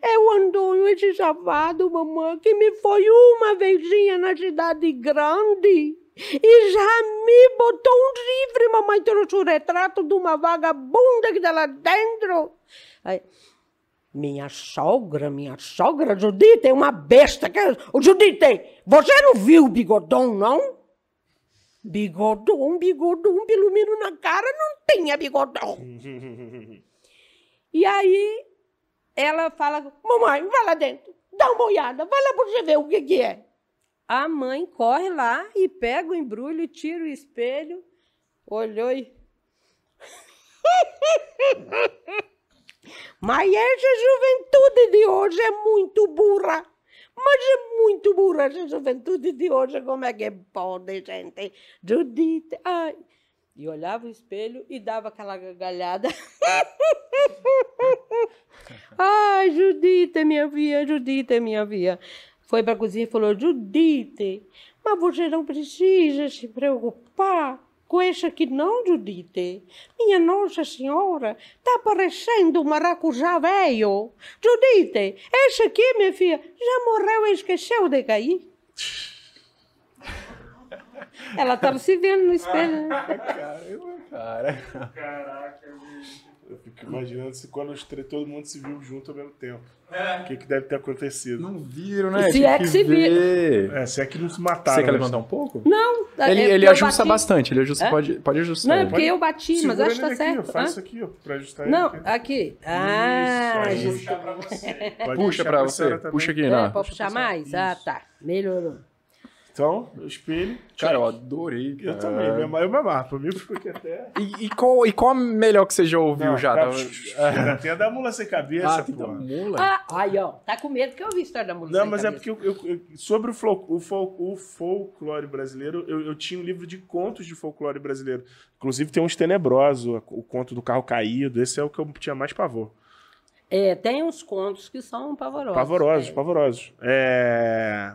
é o Antônio, esse safado, mamãe, que me foi uma vezinha na cidade grande e já me botou um livre, mamãe trouxe o retrato de uma vagabunda que está lá dentro. Aí, minha sogra, minha sogra, Judite, é uma besta. Que... O Judite, você não viu o bigodão, não? Bigodão, bigodão, ilumino na cara, não tenha bigodão. e aí ela fala, mamãe, vai lá dentro, dá uma olhada, vai lá pra você ver o que, que é. A mãe corre lá e pega o embrulho, tira o espelho, olhou e. Mas essa juventude de hoje é muito burra. Mas é muito burra essa juventude de hoje. Como é que pode, gente? Judite. Ai. E olhava o espelho e dava aquela gargalhada. Ai, Judite, minha filha, Judite, minha filha. Foi para a cozinha e falou: Judite, mas você não precisa se preocupar com essa aqui, não, Judite. Minha Nossa Senhora, está parecendo um maracujá velho. Judite, essa aqui, minha filha, já morreu e esqueceu de cair. Ela estava se vendo no espelho. Caramba, cara. Caraca, bicho. Eu fico imaginando se quando os três, todo mundo se viu junto ao mesmo tempo. O que, que deve ter acontecido? Não viram, né? Se é que se ver. É, se é que não se mataram. Você quer né? levantar um pouco? Não, Ele, é ele porque eu ajusta bati. bastante, ele ajusta, É? pode, pode ajustar. Não, é ele. porque eu bati, mas Segura acho que tá ele aqui, certo. Faz Hã? isso aqui, ó, pra ajustar Não, ele. aqui. aqui. Ah, aí. justo. Pode Puxa puxar pra senhora você, também. puxa aqui, É, né? pode puxar mais? Ah, tá. Melhorou. Então, o espelho. Cara, eu adorei. Eu cara. também, eu me- eu me amarro. Pra mim, ficou aqui até. E, e qual, e qual a melhor que você já ouviu Não, já? cara, tem a da mula sem cabeça, Ah, pô. da mula? Ah, aí, ó. Tá com medo que eu vi a história da mulher. Não, sem mas é cabeça. porque eu, eu- eu- sobre o, fol- o fol- o folclore brasileiro, eu, eu tinha um livro de contos de folclore brasileiro. Inclusive tem uns tenebrosos, o conto do carro caído. Esse é o que eu tinha mais pavor. É, tem uns contos que são pavorosos. Pavorosos, é. pavorosos. É...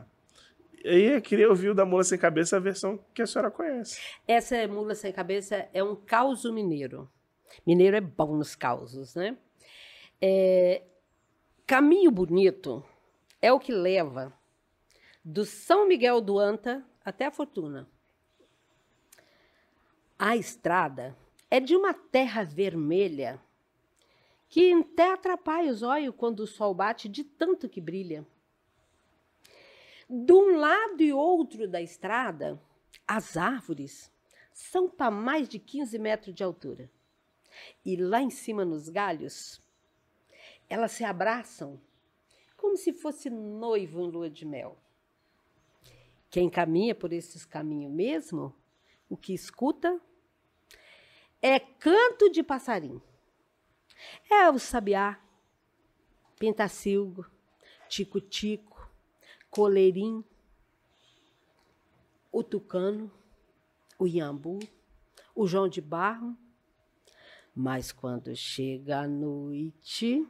Aí eu queria ouvir o da Mula Sem Cabeça, a versão que a senhora conhece. Essa é Mula Sem Cabeça é um causo mineiro. Mineiro é bom nos causos, né? É, Caminho Bonito é o que leva do São Miguel do Anta até a Fortuna. A estrada é de uma terra vermelha que até atrapalha os olhos quando o sol bate de tanto que brilha. De um lado e outro da estrada, as árvores são para mais de 15 metros de altura. E lá em cima, nos galhos, elas se abraçam como se fosse noivo em lua de mel. Quem caminha por esses caminhos mesmo, o que escuta é canto de passarinho. É o sabiá, pentacilgo, tico-tico, coleirinho, o tucano, o iambu, o João de Barro. Mas quando chega a noite,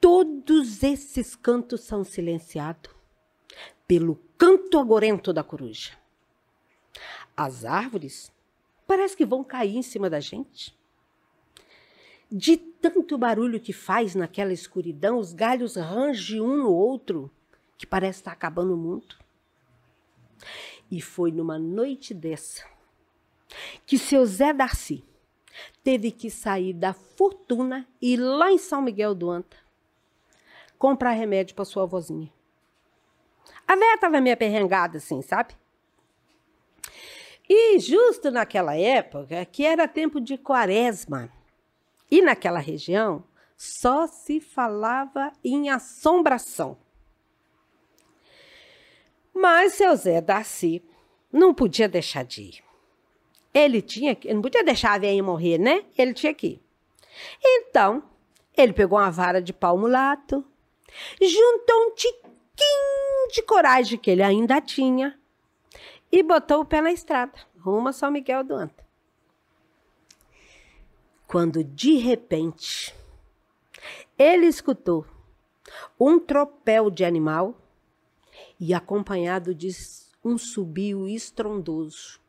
todos esses cantos são silenciados pelo canto agorento da coruja. As árvores parece que vão cair em cima da gente. De tanto barulho que faz naquela escuridão, os galhos rangem um no outro, que parece estar acabando o mundo. E foi numa noite dessa que seu Zé Darcy teve que sair da fortuna e ir lá em São Miguel do Anta comprar remédio para sua vozinha. A véia estava meio aperrengada assim, sabe? E justo naquela época, que era tempo de quaresma, e naquela região só se falava em assombração. Mas seu Zé Darcy não podia deixar de ir. Ele tinha que, não podia deixar a velha morrer, né? Ele tinha que ir. Então, ele pegou uma vara de pau mulato, juntou um tiquinho de coragem que ele ainda tinha e botou o pé na estrada, rumo a São Miguel do Anta. Quando de repente ele escutou um tropel de animal e acompanhado de um subio estrondoso.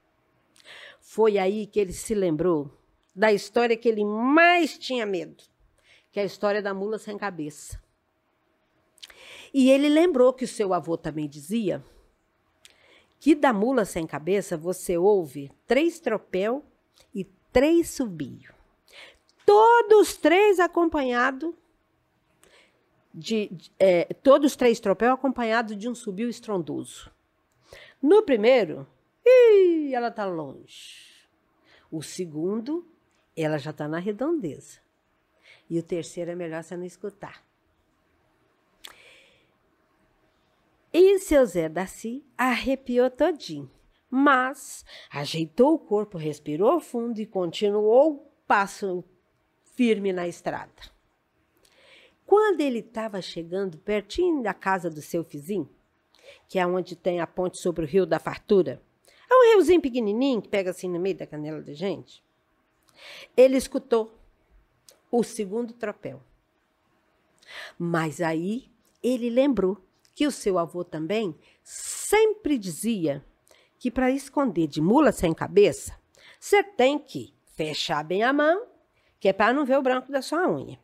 Foi aí que ele se lembrou da história que ele mais tinha medo, que é a história da mula sem cabeça. E ele lembrou que o seu avô também dizia que da mula sem cabeça você ouve três tropel e três subio. Todos três acompanhados de, de é, todos três tropel acompanhados de um subio estrondoso. No primeiro Ih, ela está longe. O segundo, ela já está na redondeza. E o terceiro é melhor você não escutar. E seu Zé Daci arrepiou todinho, mas ajeitou o corpo, respirou fundo e continuou passo firme na estrada. Quando ele estava chegando pertinho da casa do seu vizinho, que é onde tem a ponte sobre o rio da fartura, é um riozinho pequenininho que pega assim no meio da canela da gente, ele escutou o segundo tropel. Mas aí ele lembrou que o seu avô também sempre dizia que para esconder de mula sem cabeça, você tem que fechar bem a mão, que é para não ver o branco da sua unha.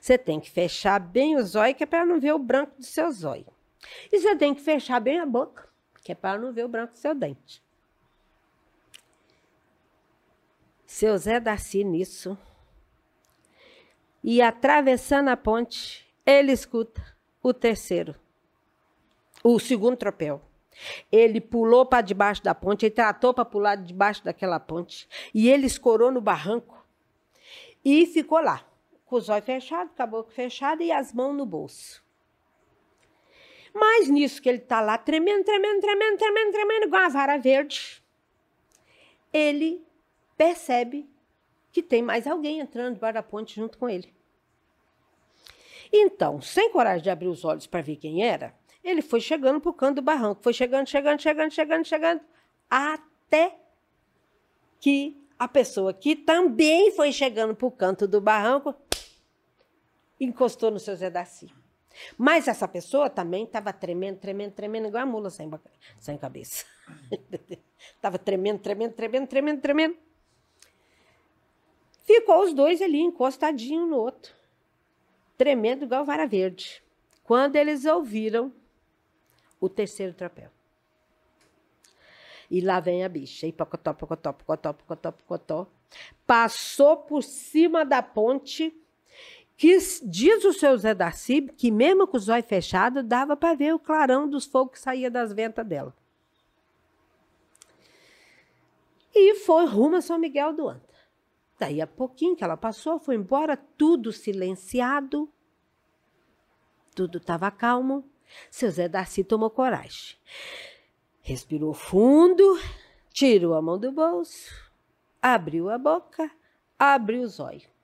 Você tem que fechar bem o zóio, que é para não ver o branco do seu zóio. E você tem que fechar bem a boca, que é para não ver o branco do seu dente. Seu Zé Darcy nisso. E atravessando a ponte, ele escuta o terceiro o segundo tropel. Ele pulou para debaixo da ponte, ele tratou para pular debaixo daquela ponte, e ele escorou no barranco e ficou lá, com os olhos fechados, com a boca fechada e as mãos no bolso. Mas nisso que ele está lá, tremendo, tremendo, tremendo, tremendo, tremendo, igual uma vara verde, ele percebe que tem mais alguém entrando debaixo da ponte junto com ele. Então, sem coragem de abrir os olhos para ver quem era, ele foi chegando para o canto do barranco, foi chegando, chegando, chegando, chegando, chegando, até que a pessoa que também foi chegando para o canto do barranco encostou no seu Zé Darcy. Mas essa pessoa também estava tremendo, tremendo, tremendo, igual a mula sem, sem cabeça. Estava tremendo, tremendo, tremendo, tremendo, tremendo. Ficou os dois ali, encostadinho no outro. Tremendo igual vara verde. Quando eles ouviram o terceiro trapéu. E lá vem a bicha, e pocotó, pocotó, pocotó, pocotó, pocotó. Passou por cima da ponte, que diz o seu Zé Darcy que mesmo com os olhos fechados, dava para ver o clarão dos fogos que saía das ventas dela. E foi rumo a São Miguel do Anta. Daí a pouquinho que ela passou, foi embora, tudo silenciado, tudo estava calmo. Seu Zé Darcy tomou coragem. Respirou fundo, tirou a mão do bolso, abriu a boca, abriu os olhos.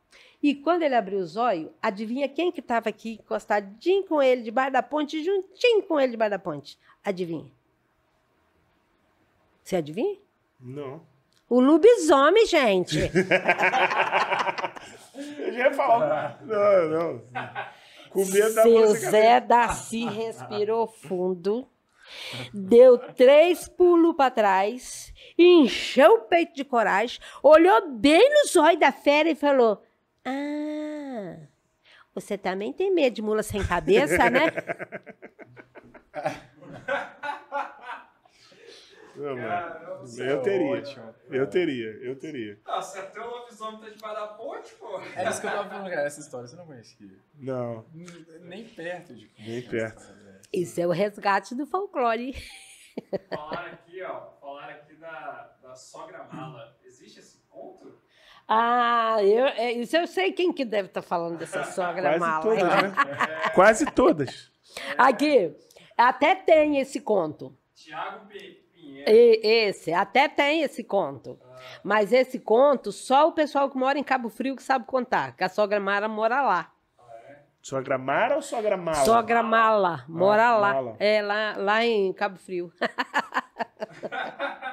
E quando ele abriu os olhos, adivinha quem que estava aqui encostadinho com ele debaixo da ponte, juntinho com ele debaixo da ponte? Adivinha? Você adivinha? Não. O lobisomem, gente. Eu já ia falar. Não, não. Com medo da Seu Zé Darcy respirou fundo, deu três pulos para trás, encheu o peito de coragem, olhou bem nos olhos da fera e falou: Ah, você também tem medo de mula sem cabeça, né? Não, mano. eu teria. Ótimo, eu teria, eu teria. Ah, se até o lobisomem tá debaixo da ponte, pô. É isso que eu tava falando, cara. Essa história você não conhecia. Não. Nem perto de. Nem perto. Isso é o resgate do folclore. Falaram aqui, ó. Falaram aqui da, da sogra mala. Ah, eu, é, isso eu sei quem que deve estar tá falando dessa sogra Quase mala. Todas, né? é. Quase todas. Aqui, até tem esse conto. Tiago P. E, esse, até tem esse conto. Ah. Mas esse conto, só o pessoal que mora em Cabo Frio que sabe contar, que a sogra Mara mora lá. Sogra Mara ou sogra Mala? Sogra Mala, mora ah, lá. Mala. É, lá, lá em Cabo Frio.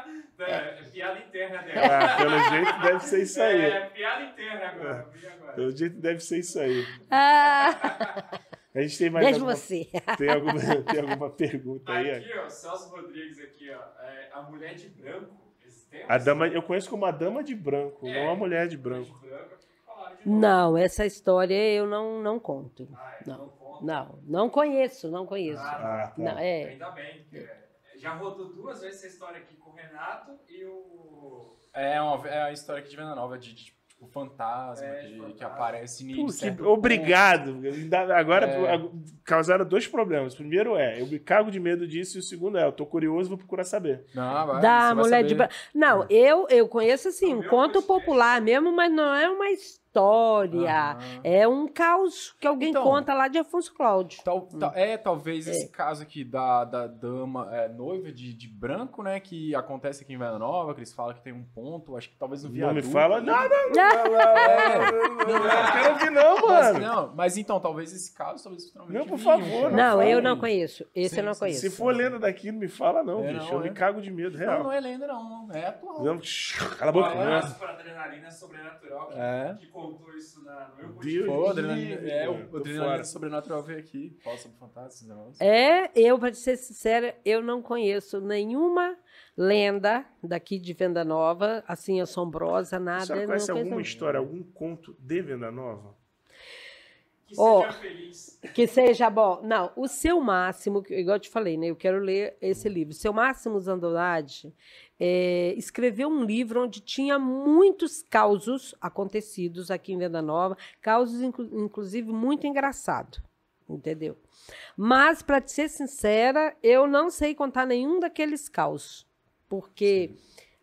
é, é piada interna dela. Ah, pelo jeito deve ser isso aí. É, piada interna agora. É, pelo jeito deve ser isso aí. Ah. A gente tem mais Deixa alguma, você. Tem alguma, tem alguma pergunta aí? Aqui, ó, Celso Rodrigues aqui, ó. É, a mulher de branco. A dama, eu conheço como a dama de branco, é, não a mulher de branco. De branco não, essa história eu não, não conto. Ah, é, não, não, não, não, conheço, não conheço. Ah, tá. não, é. Ainda bem. Já rodou duas vezes essa história aqui com o Renato e o. É uma, é uma história aqui de Venda Nova, de, de tipo, o fantasma É, que, fantasma. que aparece Pô, em que- obrigado. Agora É. causaram dois problemas. O primeiro é, eu me cago de medo disso, e o segundo é, eu tô curioso, vou procurar saber. Não, vai, vai mulher de. Não, eu, eu conheço assim, um conto popular mesmo, mas não é uma história. Aham. É um caos que alguém Então, conta lá de Afonso Cláudio. Tal- tal- é, talvez esse caso aqui da, da dama é, noiva de, de branco, né? Que acontece aqui em Vila Nova, que eles falam que tem um ponto, acho que talvez no Não viaduto. me fala, ali. não, não, não, não, não, não quero ouvir não, Mas, mano. não, mas então, talvez esse caso, talvez futuramente. Não, por favor, Não, fala eu não conheço. Esse Sim, eu não conheço. Se for lenda daqui, não me fala não, É, bicho. não, eu me é. cago de medo, Não, real. não é lenda, não. É atual. Não, cala a boca. Abraço para Adrenalina Sobrenatural, que, É. que contou isso na, no meu Deus. Pô, adrenalina, livre, é, mano, o tô adrenalina fora. sobrenatural veio aqui. Fala sobre fantasmas, negócios. É, eu, para ser sincera, eu não conheço nenhuma lenda daqui de Venda Nova, assim, assombrosa, nada. eu conhece não alguma conheço. história, algum conto de Venda Nova? Que seja feliz. Que seja bom. Não, o seu máximo, que- igual eu te falei, né? Eu quero ler esse livro. Seu Máximo Zandolade é, escreveu um livro onde tinha muitos causos acontecidos aqui em Venda Nova, causos, inclu- inclusive, muito engraçado. Entendeu? Mas, para ser sincera, eu não sei contar nenhum daqueles causos. Porque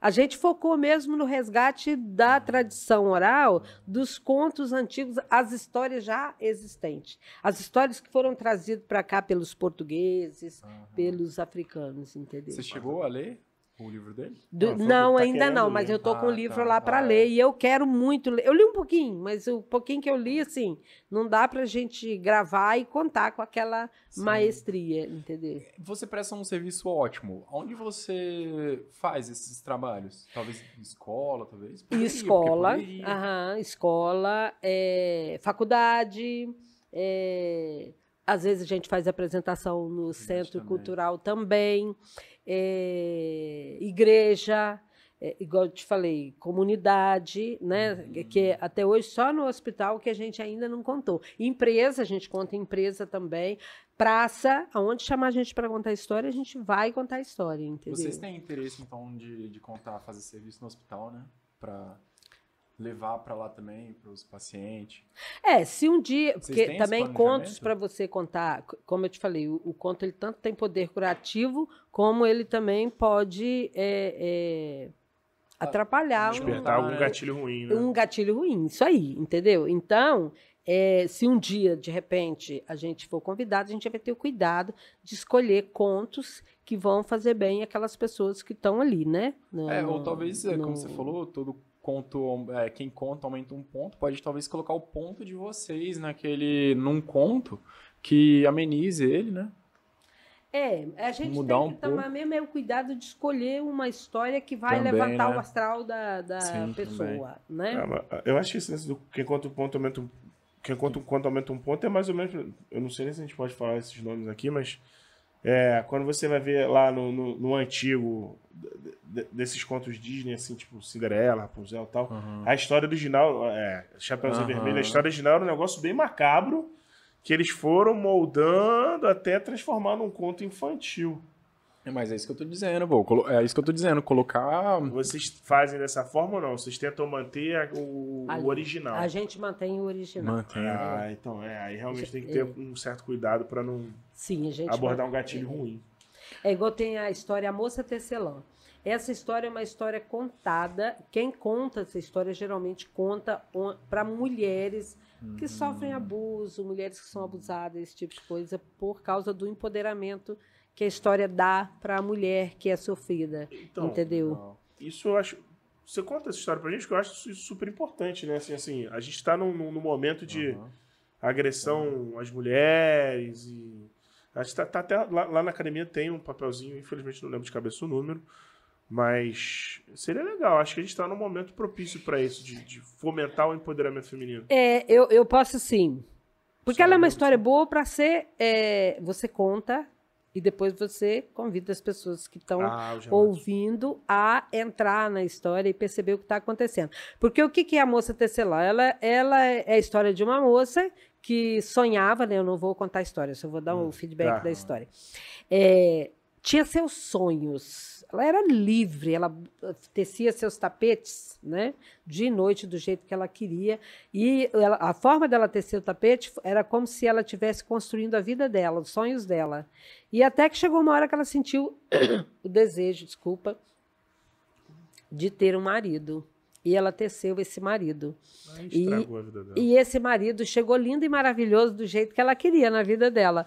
a gente focou mesmo no resgate da tradição oral, dos contos antigos, as histórias já existentes. As histórias que foram trazidas para cá pelos portugueses, Aham. pelos africanos, entendeu? Você chegou a ler o livro dele? Do- Ah, não, tá ainda não, ler. mas eu tô com o Ah, livro tá. lá para Ah, ler é. e eu quero muito ler. Eu li um pouquinho, mas o pouquinho que eu li, assim, não dá pra gente gravar e contar com aquela Sim. maestria, entendeu? Você presta um serviço ótimo. Onde você faz esses trabalhos? Talvez em escola, talvez? Poderia, escola, porque poderia. aham, escola, é, faculdade, é, às vezes a gente faz apresentação no Centro também. Cultural também, é, igreja, é, igual eu te falei, comunidade, né? Uhum. Que até hoje só no hospital que a gente ainda não contou. Empresa, a gente conta em empresa também. Praça, aonde chamar a gente para contar história, a gente vai contar a história, entendeu? Vocês têm interesse, então, de, de contar, fazer serviço no hospital, né? Pra levar pra lá também, pros pacientes. É, se um dia, Vocês porque também contos para você contar, como eu te falei, o, o conto ele tanto tem poder curativo, como ele também pode é, é, atrapalhar um, Despertar tá, algum né? gatilho ruim, né? um gatilho ruim, isso aí, entendeu? Então, é, se um dia, de repente, a gente for convidado, a gente vai ter o cuidado de escolher contos que vão fazer bem aquelas pessoas que estão ali, né? No- É, ou no- talvez, é, como no- você falou, todo conto, é, quem conta aumenta um ponto, pode talvez colocar o ponto de vocês naquele, num conto que amenize ele, né? É, a gente Mudar tem um que tomar pouco. mesmo é o cuidado de escolher uma história que vai Também, levantar né? o astral da, da Sim, pessoa, Ah, né? mas Eu acho que esse do quem conta um ponto aumenta um. Quem conta um conto aumenta um ponto é mais ou menos. Eu não sei nem se a gente pode falar esses nomes aqui, mas. É, quando você vai ver lá no, no, no antigo de- de- desses contos Disney, assim, tipo Cinderela, Rapunzel e tal, a história original, é, Chapeuzinho Aham. Vermelho, a história original era um negócio bem macabro que eles foram moldando até transformar num conto infantil. É, Mas é isso que eu tô dizendo, pô. Colo- É isso que eu tô dizendo, colocar. Vocês fazem dessa forma ou não? Vocês tentam manter a- o, A- o original? A gente mantém o original. Mantém. Ah, então é. Aí realmente tem que ter um certo cuidado pra não Sim, a gente abordar um mantém. gatilho ruim. É igual tem a história A Moça Tecelã. Essa história é uma história contada. Quem conta essa história geralmente conta para mulheres que Uhum. sofrem abuso, mulheres que são abusadas, esse tipo de coisa, por causa do empoderamento que a história dá para a mulher que é sofrida. Então, entendeu? isso eu acho. Você conta essa história pra gente, que eu acho isso super importante, né? Assim, assim a gente tá num, num momento de Aham. agressão às mulheres e. A gente tá, tá até lá, lá na academia tem um papelzinho, infelizmente não lembro de cabeça o número, mas seria legal. Acho que a gente tá num momento propício pra isso, de, de fomentar o empoderamento feminino. É, eu, eu posso sim. Porque Só ela é uma história boa para ser. é, você conta e depois você convida as pessoas que estão Ah, ouvindo a entrar na história e perceber o que está acontecendo. Porque o que, que é a moça tecelã? Ela, ela é a história de uma moça que sonhava, né? Eu não vou contar a história, só vou dar um feedback tá. da história. É, tinha seus sonhos. Ela era livre, ela tecia seus tapetes, né? Dia e noite do jeito que ela queria. E ela, a forma dela tecer o tapete era como se ela estivesse construindo a vida dela, os sonhos dela. E até que chegou uma hora que ela sentiu o desejo, desculpa, de ter um marido. E ela teceu esse marido. E-. E esse marido chegou lindo e maravilhoso do jeito que ela queria na vida dela.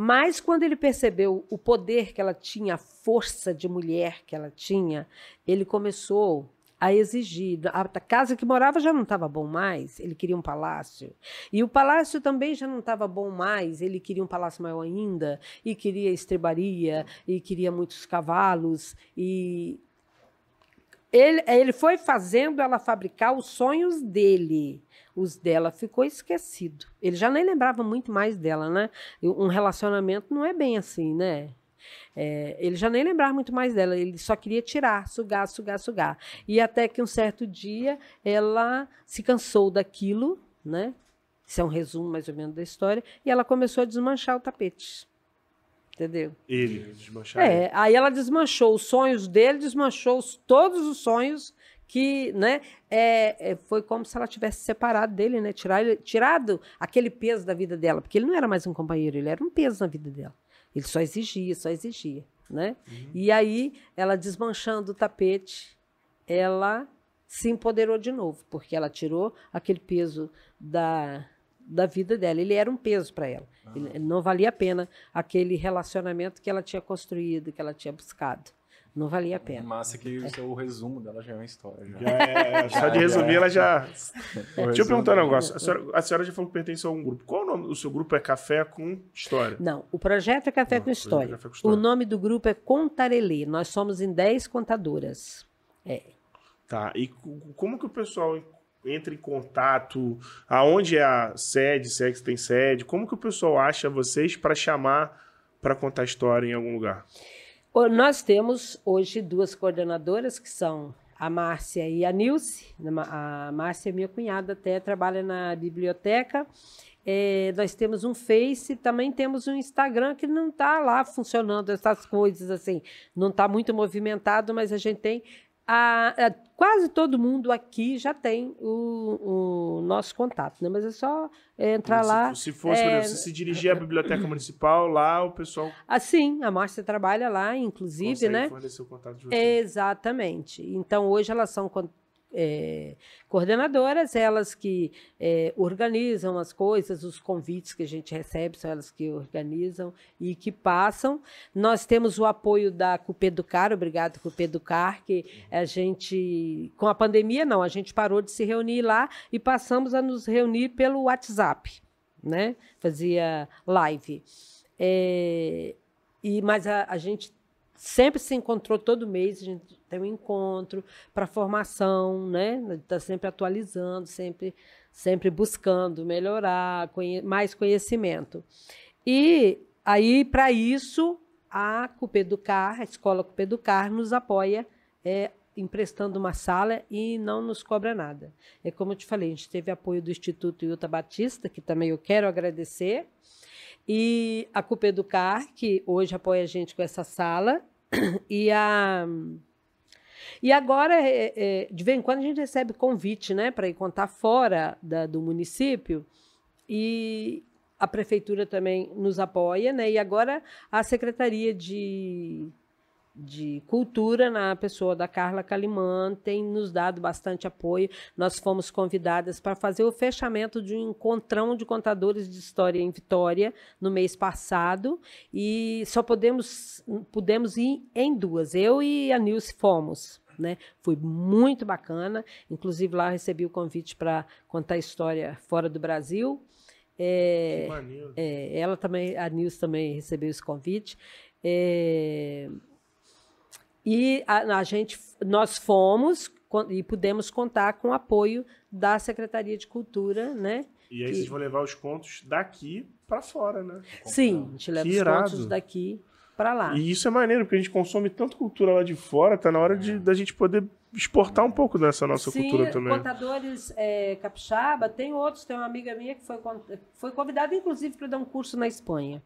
Mas quando ele percebeu o poder que ela tinha, a força de mulher que ela tinha, ele começou a exigir. A casa que morava já não estava bom mais, ele queria um palácio. E o palácio também já não estava bom mais, ele queria um palácio maior ainda, e queria estrebaria, e queria muitos cavalos, e ele, ele foi fazendo ela fabricar os sonhos dele. Os dela ficou esquecido. Ele já nem lembrava muito mais dela, né? Um relacionamento não é bem assim, né? É, ele já nem lembrava muito mais dela, ele só queria tirar, sugar, sugar, sugar. E até que um certo dia ela se cansou daquilo, né? Isso é um resumo mais ou menos da história, e ela começou a desmanchar o tapete. Entendeu? Ele, desmanchar ele. É, aí ela desmanchou os sonhos dele, desmanchou os- todos os sonhos que, né, é, é, foi como se ela tivesse separado dele, né, tirar tirado aquele peso da vida dela, porque ele não era mais um companheiro, ele era um peso na vida dela. Ele só exigia, só exigia, né? E aí, ela desmanchando o tapete, ela se empoderou de novo, porque ela tirou aquele peso da, da vida dela. Ele era um peso para ela. Ele- não valia a pena aquele relacionamento que ela tinha construído, que ela tinha buscado. Não valia a pena. Massa que o seu resumo dela já é uma história. Já. Já é, só Já, de já resumir, é. ela já. O Deixa eu perguntar um negócio. A senhora, a senhora já falou que pertence a um grupo. Qual o nome? O seu grupo é Café com História. Não, o projeto é Café Não, com o projeto é História. Café com História. O nome do grupo é Contarelê. Nós somos em 10 contadoras. Tá. E co- como que o pessoal entra em contato? Aonde é a sede? Se é que tem sede? Como que o pessoal acha vocês para chamar para contar história em algum lugar? Nós temos hoje duas coordenadoras, que são a Márcia e a Nilce. A Márcia é minha cunhada, até trabalha na biblioteca. É, nós temos um Face, também temos um Instagram que não está lá funcionando essas coisas assim, não está muito movimentado, mas a gente tem. A- a- quase todo mundo aqui já tem o, o nosso contato, né? Mas é só é, entrar se, lá. Se fosse, por é, exemplo, se se dirigir à biblioteca municipal, lá o pessoal Assim, a Márcia trabalha lá, inclusive, consegue né? fornecer o contato de vocês. Exatamente. Então, hoje elas são é, coordenadoras, elas que é, organizam as coisas, os convites que a gente recebe, são elas que organizam e que passam. Nós temos o apoio da Cupeducar, obrigado Cupeducar, que a gente, com a pandemia, não, a gente parou de se reunir lá e passamos a nos reunir pelo WhatsApp, né? Fazia live. É, e, mas a, a gente sempre se encontrou todo mês, a gente tem um encontro para formação, né? Está sempre atualizando, sempre, sempre buscando melhorar, conhe- mais conhecimento. E aí, para isso, a Cupeducar, a Escola Cupeducar, nos apoia é, emprestando uma sala e não nos cobra nada. É como eu te falei, a gente teve apoio do Instituto Ilta Batista, que também eu quero agradecer, e a Cupeducar, que hoje apoia a gente com essa sala, e a e agora, é, é, de vez em quando, a gente recebe convite né, para ir contar fora da- do município. E a prefeitura também nos apoia. Né, e agora a Secretaria de, de Cultura, na pessoa da Carla Calimã, tem nos dado bastante apoio. Nós fomos convidadas para fazer o fechamento de um encontrão de contadores de história em Vitória no mês passado. E só podemos, pudemos ir em duas. Eu e a Nilce fomos. Né? Foi muito bacana. Inclusive, lá recebi o convite para contar história fora do Brasil. É, maneiro. é, ela também, a Nilce também recebeu esse convite. É, e a, a gente, nós fomos e pudemos contar com o apoio da Secretaria de Cultura, né? E aí que- vocês vão levar os contos daqui para fora, né? Sim, a gente leva Que os irado. contos daqui para lá. E isso é maneiro, porque a gente consome tanto cultura lá de fora, tá na hora de, da gente poder exportar um pouco dessa nossa Sim, cultura também. contadores é, capixaba, tem outros, tem uma amiga minha que foi, foi convidada, inclusive, para dar um curso na Espanha,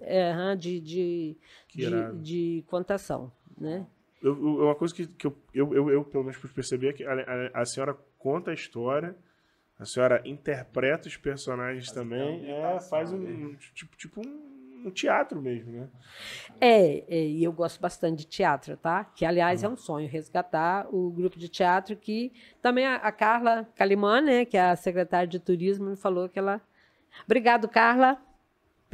é, de, de, de, de contação, né? eu- eu- uma coisa que, que eu, eu, eu, eu, pelo menos, pude perceber é que a, a- a senhora conta a história, a senhora interpreta os personagens Faz também, é, faz um, ali. tipo, tipo um, um teatro mesmo, né? É, é, e eu gosto bastante de teatro, tá? Que, aliás, é um sonho resgatar o grupo de teatro que também a, a Carla Calimã, né, que é a secretária de turismo, me falou que ela... Obrigado, Carla,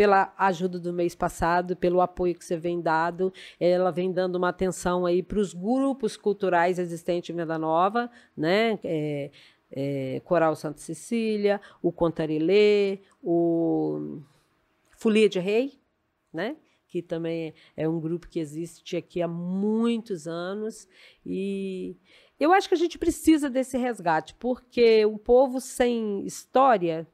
pela ajuda do mês passado, pelo apoio que você vem dado. Ela vem dando uma atenção aí para os grupos culturais existentes em Venda Nova, né? É, é, Coral Santa Cecília, o Contarilê, o Folia de Rei, né? que também é um grupo que existe aqui há muitos anos. E eu acho que a gente precisa desse resgate, porque um povo sem história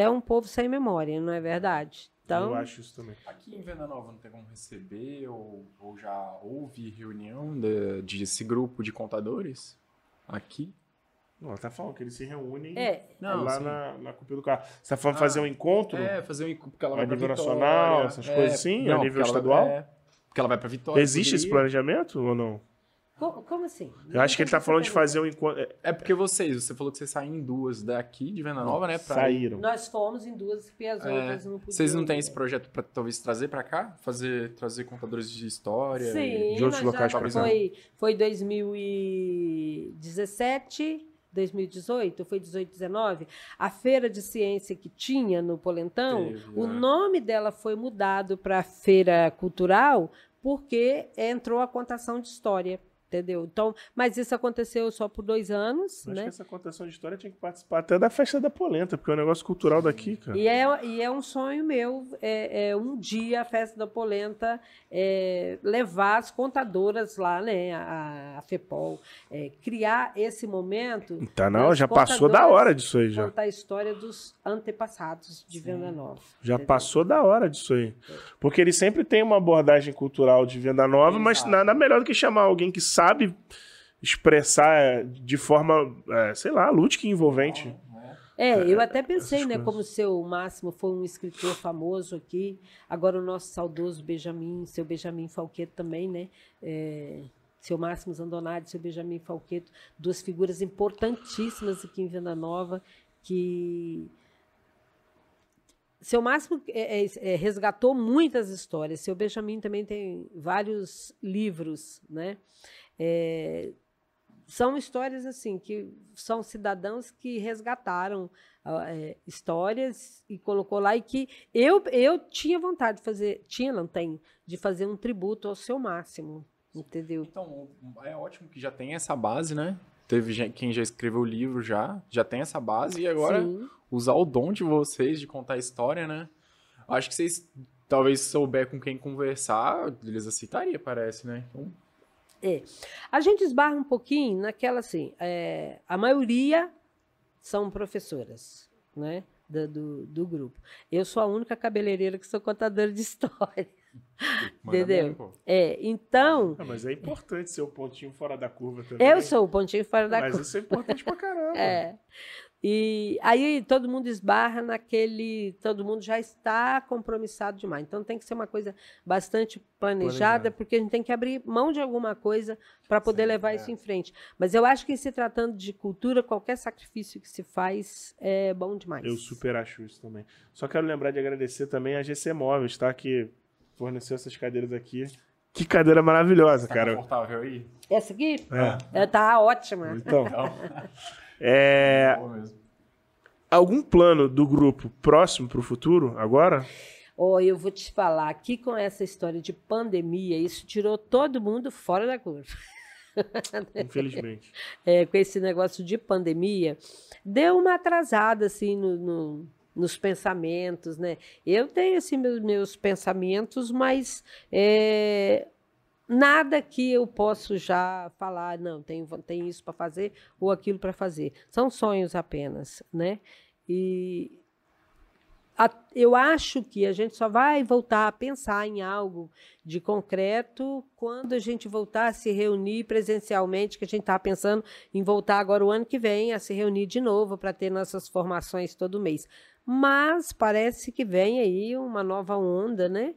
é um povo sem memória, não é verdade? Então, eu acho isso também. Aqui em Venda Nova não tem como receber ou, ou já houve reunião de, desse grupo de contadores? Aqui? Não, ela tá falando que eles se reúnem é, Não, lá sim. na, na Cúpula do Carro. Você tá falando Ah, fazer um encontro? É, fazer um encontro, porque ela A nível Vitória. nacional, essas coisas assim, a nível porque ela- estadual? É, porque ela vai pra Vitória. Existe esse planejamento ou não? Co- como assim? Eu acho que ele tá falando de fazer um encontro. é, É porque vocês, você falou que vocês saem em duas daqui de Venda Nova, né? Pra Saíram. Nós fomos em duas porque as É, outras não podiam. Vocês não têm esse projeto pra talvez trazer pra cá? Fazer, trazer contadores de história? e- Sim, de outros locais cá. foi, foi 2017, 2018, foi 18, 19. A feira de ciência que tinha no Polentão, Teve, o é. nome dela foi mudado para feira cultural porque entrou a contação de história. Entendeu? Então, mas isso aconteceu só por dois anos, Acho né? que essa contação de história tinha que participar até da festa da polenta, porque é um negócio cultural daqui, cara. E é, e é um sonho meu, é, é um dia a festa da polenta é, levar as contadoras lá, né, a, a FEPOL, é, criar esse momento, Tá, não, já passou da hora disso aí, já. contar a história dos antepassados de Venda Nova. Já entendeu? passou da hora disso aí. Porque ele sempre tem uma abordagem cultural de venda nova, mas Exato. nada melhor do que chamar alguém que sabe expressar é, de forma, é, sei lá, lúdica e envolvente. Né? É, eu até pensei, né, como o seu Máximo foi um escritor famoso aqui, agora o nosso saudoso Benjamin, seu Benjamin Falqueto também, né, é, seu Máximo Zandonati, seu Benjamin Falqueto, duas figuras importantíssimas aqui em Venda Nova, que seu Máximo é, é, é, resgatou muitas histórias, seu Benjamin também tem vários livros, né, é, são histórias assim que são cidadãos que resgataram é, histórias e colocou lá e que eu eu tinha vontade de fazer tinha não tenho de fazer um tributo ao seu máximo entendeu Então, é ótimo que já tem essa base, né? Teve gente- quem já escreveu o livro já, já tem essa base e agora Sim. usar o dom de vocês de contar a história, né? Acho que vocês talvez souber com quem conversar, eles aceitariam, parece, né? Então, a gente esbarra um pouquinho naquela assim é, a maioria são professoras né do, do, do grupo eu sou a única cabeleireira que sou contadora de história manda Entendeu? bem, é então Ah, mas é importante ser o pontinho fora da curva também. eu sou o pontinho fora da Mas curva isso é importante pra caramba. É. E aí todo mundo esbarra naquele. Todo mundo já está compromissado demais. Então tem que ser uma coisa bastante planejada, Planejada. porque a gente tem que abrir mão de alguma coisa para poder Sim, levar é. isso em frente. Mas eu acho que se tratando de cultura, qualquer sacrifício que se faz é bom demais. Eu super acho isso também. Só quero lembrar de agradecer também a GC Móveis, tá? Que forneceu essas cadeiras aqui. Que cadeira maravilhosa, Tá cara. confortável aí? Essa aqui É. é, tá ótima. Então, Então, é, mesmo. algum plano do grupo próximo pro futuro, agora? Ó, eu vou te falar, aqui com essa história de pandemia, isso tirou todo mundo fora da curva. Infelizmente. é, com esse negócio de pandemia, deu uma atrasada assim no, no- nos pensamentos, né? Eu tenho assim meus, meus pensamentos, mas é, nada que eu posso já falar, não, tem, tem isso para fazer ou aquilo para fazer. São sonhos apenas, né? E a- eu acho que a gente só vai voltar a pensar em algo de concreto quando a gente voltar a se reunir presencialmente, que a gente está pensando em voltar agora o ano que vem a se reunir de novo para ter nossas formações todo mês. Mas parece que vem aí uma nova onda, né?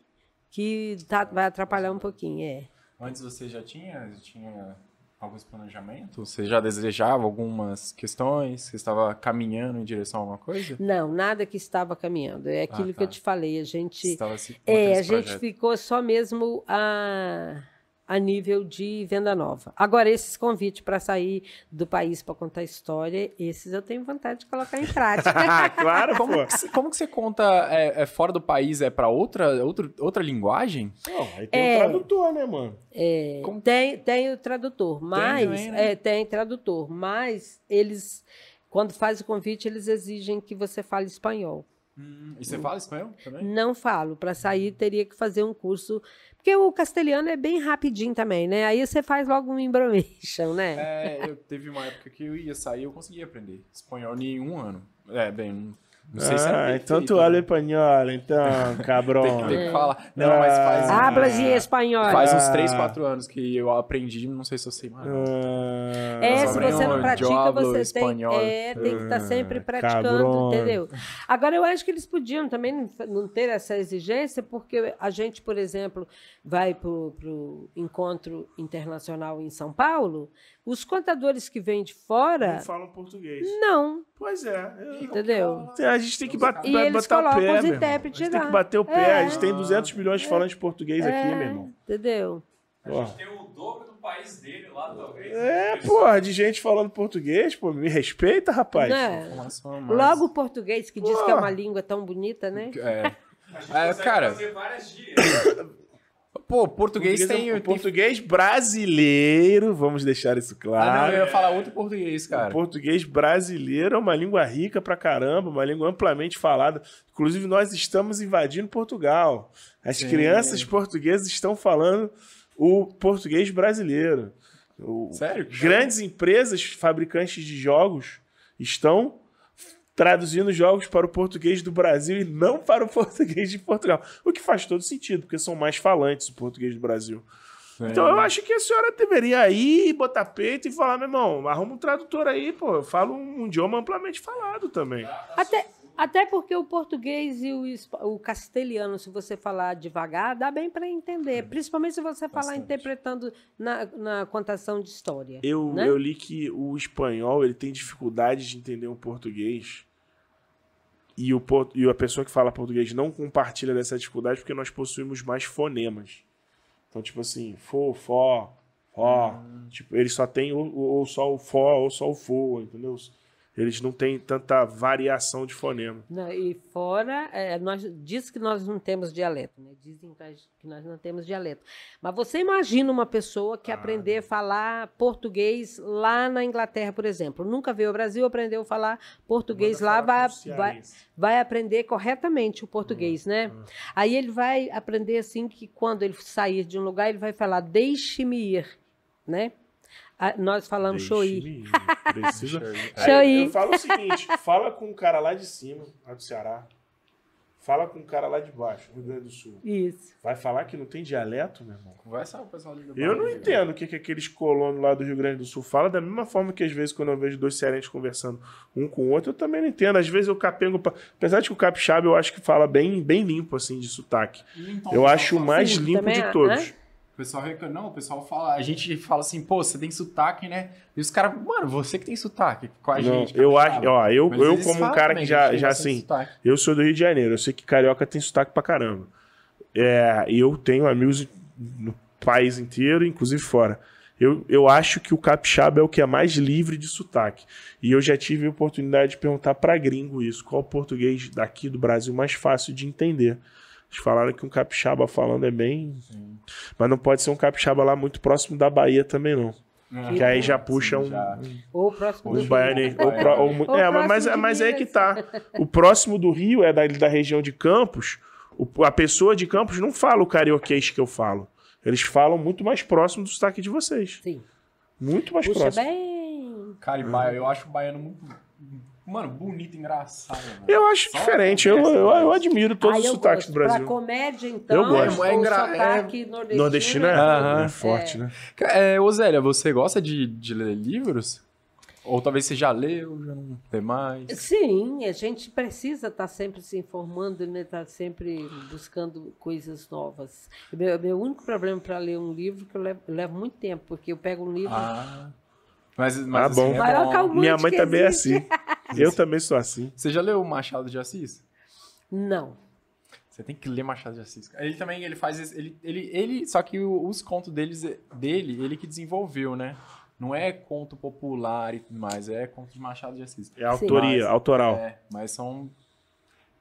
Que tá- vai atrapalhar um pouquinho, é. Antes você já tinha, tinha alguns planejamentos? Você já desejava algumas questões? Você estava caminhando em direção a alguma coisa? Não, nada que estava caminhando. É aquilo tá. que eu te falei. A Você gente, estava se é, a gente ficou só mesmo a, a nível de venda nova. Agora, esses convites para sair do país para contar história, esses eu tenho vontade de colocar em prática. claro, Como que, você, como que você conta é, é fora do país? É para outra, outra, outra linguagem? Não, aí tem É. um tradutor, né, mano? É, Como- tem, tem o tradutor, mas também, né? é, tem tradutor, mas eles quando faz o convite eles exigem que você fale espanhol. Hum, e você fala espanhol também? Não falo, para sair teria que fazer um curso, porque o castelhano é bem rapidinho também, né? Aí você faz logo um embromation, né? É, eu teve uma época que eu ia sair eu conseguia aprender espanhol em um ano. É, bem, não, sei se era ah, perfeito, então tu né? habla espanhol, então, Tem cabrão. que, tem que falar. Não, mas faz, Ah, Hablas em espanhol. faz uns Ah. 3, 4 anos que eu aprendi, não sei se eu sei mais. Ah, É, Mas se você não pratica, você tem, espanhol. é, tem que estar sempre Ah, praticando, cabrão. entendeu? Agora, eu acho que eles podiam também não- não ter essa exigência, porque a gente, por exemplo, vai para o encontro internacional em São Paulo, os contadores que vêm de não fora, falam português. não, Pois é. eu- entendeu? A gente tem que bat- E eles botar o pé, os irmão. A intérpretes gente tem lá. que bater o pé. É. A gente tem 200 milhões de falantes de português aqui, meu irmão. Entendeu? A gente tem o dobro do país dele lá, talvez. É, porra, de gente falando português, pô, me respeita, rapaz. Mais. Logo o português, que diz que é uma língua tão bonita, né? É. A gente É, cara. fazer várias gírias. Pô, português, Português, tem. é um- tem- português brasileiro, vamos deixar isso Ah, claro. não, eu ia falar outro português, O cara. português brasileiro é uma língua rica pra caramba, uma língua amplamente falada. Inclusive, nós estamos invadindo Portugal. As Sim. crianças portuguesas estão falando o português brasileiro. O- Sério? Grandes empresas fabricantes de jogos estão traduzindo jogos para o português do Brasil e não para o português de Portugal. O que faz todo sentido, porque são mais falantes o português do Brasil. Então eu acho que a senhora deveria ir, botar peito e falar, meu irmão, arruma um tradutor aí, pô. Eu falo um idioma amplamente falado também. Até, até porque o português e o, o castelhano, se você falar devagar, dá bem para entender. Principalmente se você falar Bastante. interpretando na, na contação de história. Eu, né? eu li que o espanhol ele tem dificuldade de entender o português. E, o, e a pessoa que fala português não compartilha dessa dificuldade porque nós possuímos mais fonemas. Então, tipo assim, fo, fó, fó. Tipo, eles só tem ou, ou só o fó ou só o fo, entendeu? Eles não têm tanta variação de fonema. Não, e fora, é, nós, diz que nós não temos dialeto, né? Dizem que nós- não temos dialeto. Mas você imagina uma pessoa que Ah, aprender a falar português lá na Inglaterra, por exemplo. Nunca veio ao Brasil, aprendeu a falar português lá, falar vai, vai, vai aprender corretamente o português, né? Aí ele vai aprender assim que quando ele sair de um lugar, ele vai falar, deixe-me ir, né? Ah, nós falamos. Deixe-me ir, Precisa. Deixa eu falo o seguinte: fala com o cara lá de cima, lá do Ceará. Fala com o cara lá de baixo, Rio Grande do Sul. Isso. Vai falar que não tem dialeto, meu irmão? Conversa com o pessoal do Eu não Bahia. entendo o que, que aqueles colonos lá do Rio Grande do Sul falam, da mesma forma que às vezes quando eu vejo dois cearenses conversando um com o outro, eu também não entendo. Às vezes eu capengo. Pra... Apesar de que o capixaba eu acho que fala bem, bem limpo, assim, de sotaque. Então, Eu acho o mais limpo também de é, todos. né? O pessoal reclama, não, o pessoal fala, a gente fala assim, pô, você tem sotaque, né? E os caras, mano, você que tem sotaque com a Não, gente. eu acho, ó, eu, Mas eu como um cara que já, já assim, sotaque. Eu sou do Rio de Janeiro, eu sei que carioca tem sotaque pra caramba. É, eu tenho amigos no país inteiro, inclusive fora. Eu, eu acho que o capixaba é o que é mais livre de sotaque. E eu já tive a oportunidade de perguntar pra gringo isso, qual o português daqui do Brasil mais fácil de entender. Eles falaram que um capixaba falando é bem. Mas não pode ser um capixaba lá muito próximo da Bahia também, não. Que aí já puxa um, já. Ou o próximo do um Rio. ou pro- é, mas, mas é que tá. O próximo do Rio é da, da região de Campos. O- a pessoa de Campos não fala o carioquês que eu falo. Eles falam muito mais próximo do sotaque de vocês. Sim. Muito mais Puxa próximo. bem. Cara, e baia- eu acho o baiano muito, mano, bonito, engraçado. Mano. Eu acho Só diferente. Eu, eu, eu admiro todos Ah, os sotaques gosto. do Brasil. Pra comédia, então, Eu gosto. É o engra- sotaque nordestino, Nordestino é, é forte, né? É, ô Zélia, você gosta de, de ler livros? Ou talvez você já leu, já não lê mais. Sim, a gente precisa estar sempre se informando, né? Estar sempre buscando coisas novas. Meu, meu único problema para ler um livro é que eu levo, eu levo muito tempo, porque eu pego um livro. Ah. Mas, mas Ah, bom. assim, é bom. Minha mãe também é assim. Eu também sou assim. Você já leu Machado de Assis? Não. Você tem que ler Machado de Assis. Ele também ele faz esse- ele ele, ele só que o- os contos deles dele, ele que desenvolveu, né? Não é conto popular e tudo mais, é conto de Machado de Assis. É autoria, Mas- autoral. É, mas são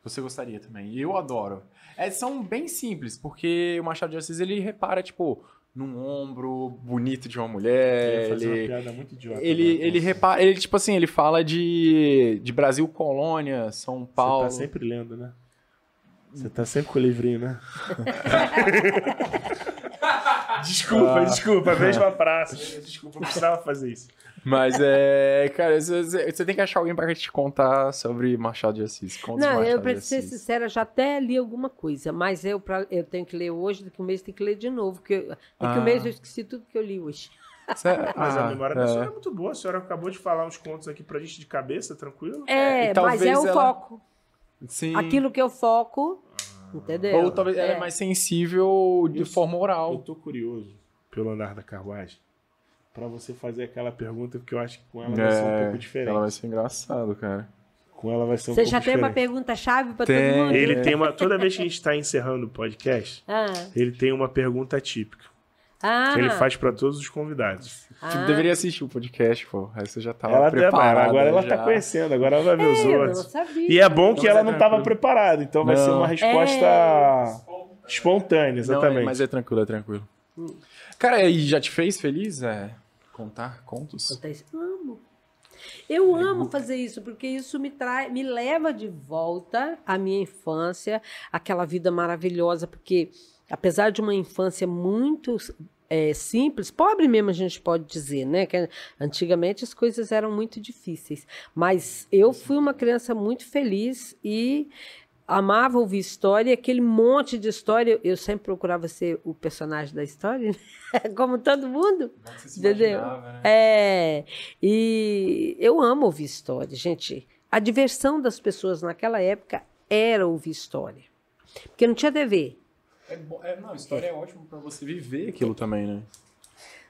você gostaria também. Eu adoro. É, são bem simples, porque o Machado de Assis ele repara tipo num ombro bonito de uma mulher, fazer uma ele piada muito idiota. ele, agora. ele repara, ele tipo assim, ele fala de, de Brasil colônia, São Paulo. Você tá sempre lendo, né? Você tá sempre com o livrinho, né? desculpa, Ah. desculpa, mesma praça. Desculpa, eu precisava fazer isso. Mas é, cara, você- tem que achar alguém pra te contar sobre Machado de Assis. Contos de Não, Machado eu, para ser sincera, já até li alguma coisa, mas eu, pra, eu tenho que ler hoje, daqui a um mês tem que ler de novo, porque eu- daqui a Ah. um mês eu esqueci tudo que eu li hoje. Cê- Mas a ah, memória é. da senhora é muito boa. A senhora acabou de falar uns contos aqui pra gente de cabeça, tranquilo? É, e mas é talvez o ela- foco. Sim. Aquilo que eu foco, entendeu? Ou talvez ela é mais sensível de Isso. forma Eu oral. tô curioso pelo andar da carruagem pra você fazer aquela pergunta, porque eu acho que com ela vai ser um pouco diferente. É, ela vai ser engraçado, cara. Com ela vai ser um Você pouco já tem uma diferente. pergunta-chave para Tem. todo mundo? Ele tem uma. Toda vez que a gente tá encerrando o podcast, Ah, ele tem uma pergunta típica. ah, Que ele faz pra todos os convidados. Tipo, ah. deveria assistir o podcast, pô. Aí você já tava ela preparada. agora ela já. tá conhecendo, agora ela vai ver os É, eu não outros. sabia. E é bom que Não, ela é não tava tranquilo. preparada, então vai Não. ser uma resposta espontânea, Não, exatamente. mas é tranquilo, é tranquilo. Cara, e já te fez feliz é, contar contos? Acontece. Amo. Eu amo fazer isso, porque isso me traz, me leva de volta à minha infância, aquela vida maravilhosa, porque apesar de uma infância muito é, simples, pobre mesmo a gente pode dizer, né? Que antigamente as coisas eram muito difíceis. Mas eu fui uma criança muito feliz e amava ouvir história, e aquele monte de história. Eu sempre procurava ser o personagem da história, né? como todo mundo. Você se Entendeu? né? É, e eu amo ouvir história, gente. A diversão das pessoas naquela época era ouvir história. Porque não tinha TV. É, bom- é, não, história é ótimo pra você viver aquilo também, né?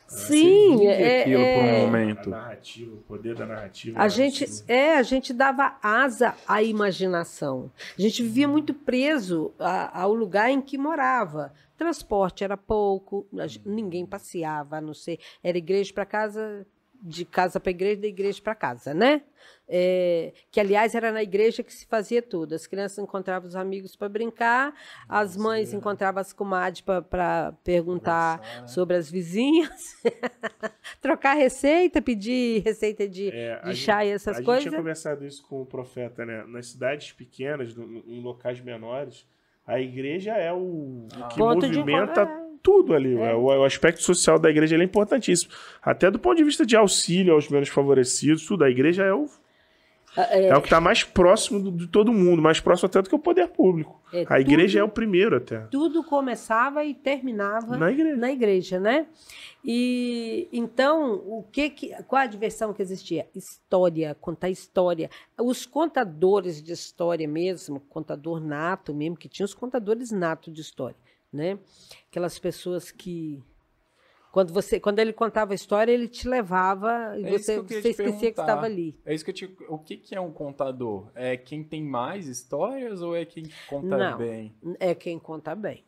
Sim, vive é, aquilo por um é, A momento. narrativa, o poder da narrativa. a é gente absurdo. é, a gente dava asa à imaginação. A gente vivia muito preso a- ao lugar em que morava. Transporte era pouco, a ninguém passeava, a não ser era igreja para casa, de casa para igreja, da igreja para casa, né? É, que aliás era na igreja que se fazia tudo. As crianças encontravam os amigos para brincar, as mães encontravam as comadres para perguntar Conversar, né? sobre as vizinhas, trocar receita, pedir receita de, É, a de gente- chá e essas a gente coisas. tinha conversado isso com o profeta, né? Nas cidades pequenas, no- em locais menores, a igreja é o, o que Ponto movimenta tudo ali. O, o aspecto social da igreja é importantíssimo. Até do ponto de vista de auxílio aos menos favorecidos, tudo. A igreja é o, É, é o que está mais próximo de todo mundo, mais próximo até do que o poder público. é, A igreja é o primeiro até. tudo começava e terminava Na igreja. na igreja, né? E então, o que que qual a diversão que existia? História, contar história. Os contadores de história mesmo, contador nato mesmo, que tinha os contadores nato de história, né? Aquelas pessoas que quando você, quando ele contava a história, ele te levava e É você, que você esquecia que perguntar. estava ali. É isso que eu te... O que, que é um contador? É quem tem mais histórias ou é quem conta Não. bem? É quem conta bem.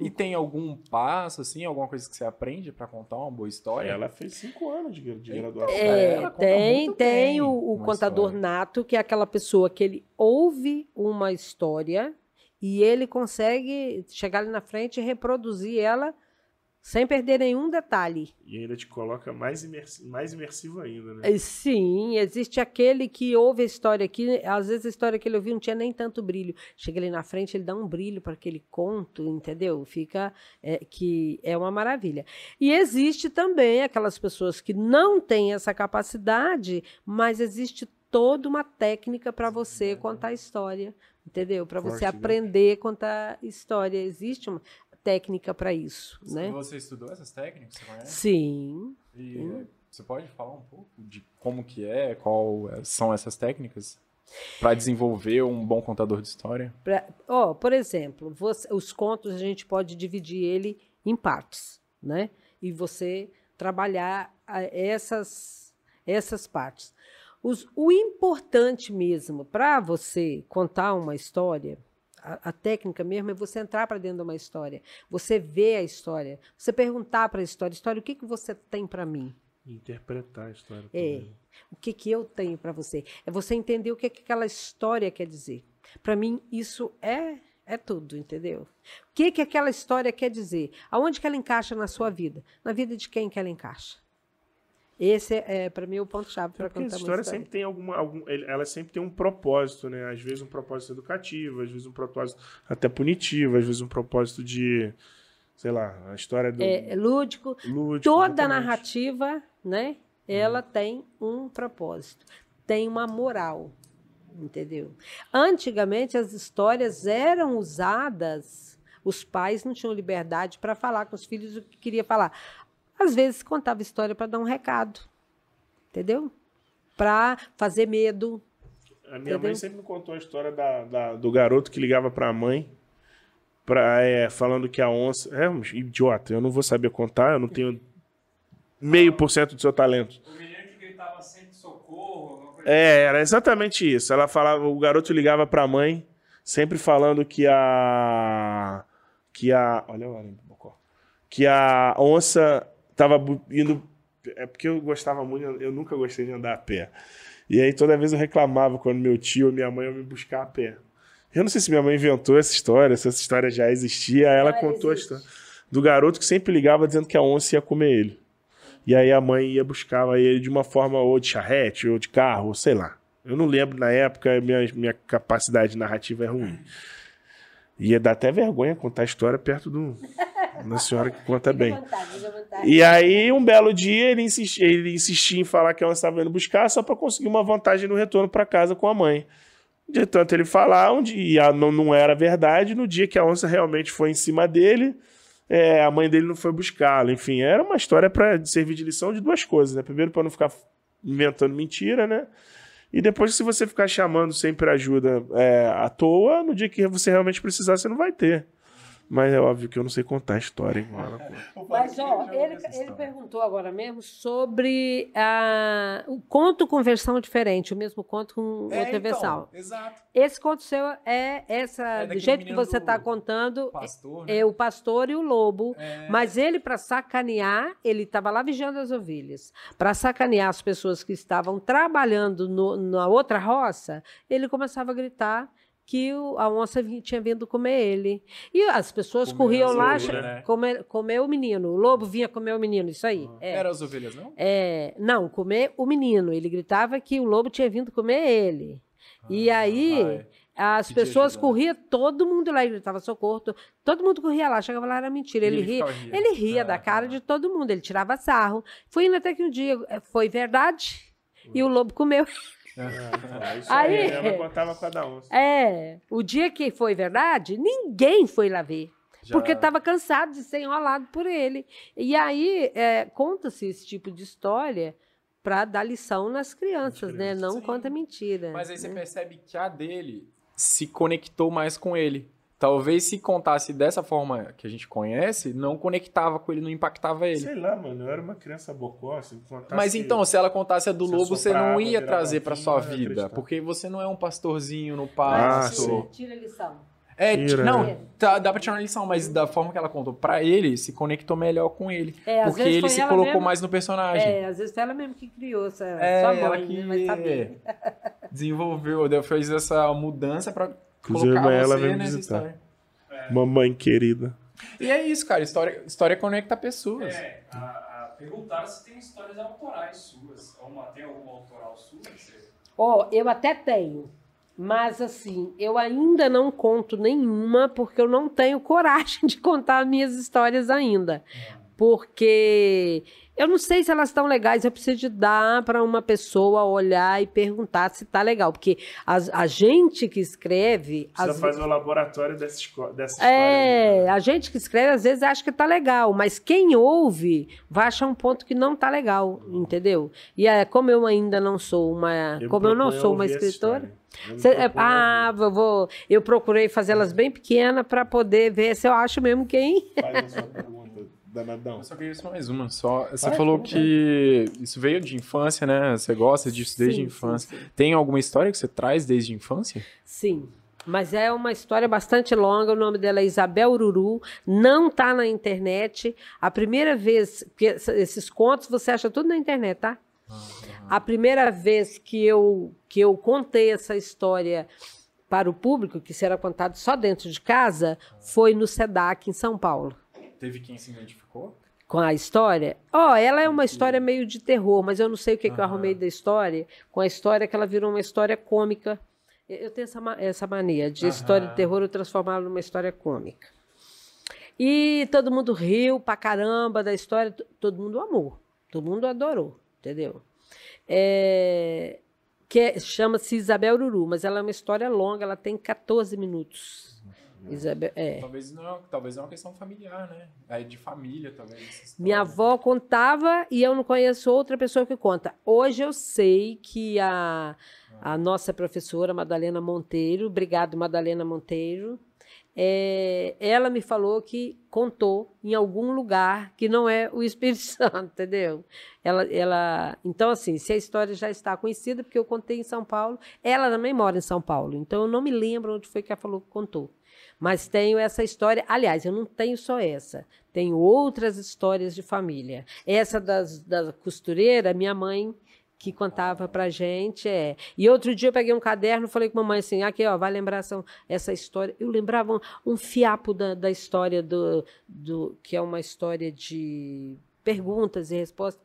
E tem algum passo, assim, alguma coisa que você aprende pra contar uma boa história? Ela fez cinco anos de, de graduação. É, tem, tem o, o contador história. nato, que é aquela pessoa que ele ouve uma história e ele consegue chegar ali na frente e reproduzir ela sem perder nenhum detalhe. E ainda te coloca mais, imersi- mais imersivo ainda, né? E Sim, existe aquele que ouve a história aqui, às vezes a história que ele ouviu não tinha nem tanto brilho. Chega ali na frente, ele dá um brilho para aquele conto, entendeu? Fica é, que é uma maravilha. E existe também aquelas pessoas que não têm essa capacidade, mas existe toda uma técnica para você contar a história, entendeu? Para você né? aprender a contar história. Existe uma técnica para isso, né? Você estudou essas técnicas? Você conhece? Sim. E Você pode falar um pouco de como que é, qual é- são essas técnicas para desenvolver um bom contador de história? Pra- ó, por exemplo, você- os contos a gente pode dividir ele em partes, né? E você trabalhar essas, essas partes. Os- o importante mesmo para você contar uma história, a, a técnica mesmo é você entrar para dentro de uma história, você ver a história, você perguntar para a história, história, o que, que você tem para mim? Interpretar a história. É. também. O que, que eu tenho para você? É você entender o que, que aquela história quer dizer. Para mim, isso é é tudo, entendeu? O que, que aquela história quer dizer? Aonde que ela encaixa na sua vida? Na vida de quem que ela encaixa? Esse é, para mim, o ponto-chave É para porque contar a história história. sempre tem alguma. Algum, ela sempre tem um propósito, né? Às vezes um propósito educativo, às vezes um propósito até punitivo, às vezes um propósito de. Sei lá, a história do. É, é lúdico. lúdico, Toda narrativa, né? Ela tem um propósito, tem uma moral, entendeu? Antigamente as histórias eram usadas, os pais não tinham liberdade para falar com os filhos o que queria falar. Às vezes contava história para dar um recado, entendeu? Para fazer medo. A minha mãe Entendeu? sempre me contou a história da, da- do garoto que ligava pra mãe, pra, é, falando que a onça. É um idiota, eu não vou saber contar, eu não tenho meio por cento do seu talento. O menino que gritava sempre socorro, alguma coisa É, era exatamente isso. Ela falava, o garoto ligava pra mãe, sempre falando que a. Que a. Olha a hein, Bocó. Que a onça tava indo. É porque eu gostava muito, eu nunca gostei de andar a pé. E aí toda vez eu reclamava quando meu tio ou minha mãe iam me buscar a pé. Eu não sei se minha mãe inventou essa história, se essa história já existia. Aí ela contou existe. a história do garoto que sempre ligava dizendo que a onça ia comer ele. E aí a mãe ia buscar ele de uma forma ou de charrete, ou de carro, ou sei lá. Eu não lembro na época, minha, minha capacidade narrativa é ruim. Ia dar até vergonha contar a história perto do, uma senhora que conta bem. E aí, um belo dia, ele insistia, ele insistia em falar que ela estava indo buscar só para conseguir uma vantagem no retorno para casa com a mãe. De tanto ele falar, um dia não, não era verdade, no dia que a onça realmente foi em cima dele, é, a mãe dele não foi buscá-lo. Enfim, era uma história para servir de lição de duas coisas, né? Primeiro, para não ficar inventando mentira, né? E depois, se você ficar chamando sempre ajuda é, à toa, no dia que você realmente precisar, você não vai ter. Mas é óbvio que eu não sei contar a história ela conta. Mas, ó, ele, ele perguntou agora mesmo sobre a, o conto com versão diferente, o mesmo conto com É, outra então, versão. Exato. Esse conto seu é essa, É do jeito que você está contando, Pastor, né? é o pastor e o lobo. É. Mas ele, para sacanear, ele estava lá vigiando as ovelhas. Para sacanear as pessoas que estavam trabalhando no- na outra roça, ele começava a gritar que o- a onça tinha vindo comer ele. E as pessoas Comer corriam as lá, ovelhas, né? comer, comer o menino. O lobo vinha comer o menino, isso aí. É. Era as ovelhas, não? É, não, comer o menino. Ele gritava que o lobo tinha vindo comer ele. e Ah, aí, vai. as Pedia pessoas ajuda. corriam, todo mundo lá gritava socorro. to- Todo mundo corria lá, chegava lá, era mentira. Ele, ria. ficava rindo. Ele ria da Ah, cara tá. de todo mundo, ele tirava sarro. Foi indo até que um dia eh, foi verdade e o lobo comeu. Ah, isso Aí- aí, ela contava com a da onça. É, o dia que foi verdade, ninguém foi lá ver. Já- Porque estava cansado de ser enrolado por ele. E aí, é, conta-se esse tipo de história para dar lição nas crianças, né? Não Sim. conta mentira. Mas aí você né? percebe que a dele se conectou mais com ele. Talvez se contasse dessa forma que a gente conhece, não conectava com ele, não impactava ele. Sei lá, mano, eu era uma criança bocó, se contasse... Mas então, se ela contasse a do lobo, você não ia trazer pra vinho, sua vida. Porque você não é um pastorzinho no Ah, pasto. sim. Tira a lição. É, Tira, não, né? tá- dá pra tirar uma lição, mas da forma que ela contou pra ele, se conectou melhor com ele. É, às porque ele se colocou mesmo- mais no personagem. É, às vezes foi ela mesmo que criou essa É, sua ela mãe, que né? Vai saber. desenvolveu, deu- fez essa mudança pra Inclusive, colocar amanhã ela você vem me nessa visitar. história. Mamãe querida. E é isso, cara. História, história conecta pessoas. É, a, a, perguntaram se tem histórias autorais suas. Uma, tem alguma autoral sua? Ó, eu até tenho. Mas assim, eu ainda não conto nenhuma porque eu não tenho coragem de contar minhas histórias ainda. Porque eu não sei se elas estão legais, eu preciso de dar para uma pessoa olhar e perguntar se está legal, porque a, a gente que escreve. Precisa às fazer o laboratório dessa, dessa é, história. a gente que escreve às vezes acha que tá legal, mas quem ouve vai achar um ponto que não tá legal, entendeu? E é, como eu ainda não sou uma, como eu não sou uma escritora. Eu cê- é, ah, eu vou, eu procurei fazê-las bem pequenas para poder ver se eu acho mesmo quem. Faz danadão. Eu só queria só mais uma. Só, você Vai, falou que isso veio de infância, né? Você gosta disso desde Sim, a infância. sim, sim. Tem alguma história que você traz desde a infância? Sim. Mas é uma história bastante longa. O nome dela é Isabel Ururu. Não está na internet. A primeira vez, porque esses contos você acha tudo na internet, tá? A primeira vez que eu, que eu contei essa história para o público, que será contado só dentro de casa, foi no SEDAC, em São Paulo. Teve quem se identificou? Com a história? Ó, ela é uma história meio de terror, mas eu não sei o que, que eu arrumei da história. Com a história que ela virou uma história cômica. Eu tenho essa, essa mania de Aham. história de terror eu transformá-la numa história cômica. E todo mundo riu pra caramba da história, todo mundo amou, todo mundo adorou, entendeu? É, que é- chama-se Isabel Ururu, mas ela é uma história longa, ela tem 14 minutos. Isabel, é. Talvez não, talvez é uma questão familiar, né? É de família, talvez. Minha avó contava e eu não conheço outra pessoa que conta. Hoje eu sei que a, a nossa professora, Madalena Monteiro, obrigado, Madalena Monteiro, é, ela me falou que contou em algum lugar que não é o Espírito Santo, entendeu? Ela, ela, então, assim, se a história já está conhecida, porque eu contei em São Paulo, ela também mora em São Paulo, então eu não me lembro onde foi que ela falou que contou. Mas tenho essa história. Aliás, eu não tenho só essa. Tenho outras histórias de família. Essa das, da costureira, minha mãe que contava pra gente. É. E outro dia eu peguei um caderno e falei com a mamãe assim: aqui, ó, vai lembrar essa, essa história. Eu lembrava um, um fiapo da, da história do, do. que é uma história de perguntas e respostas.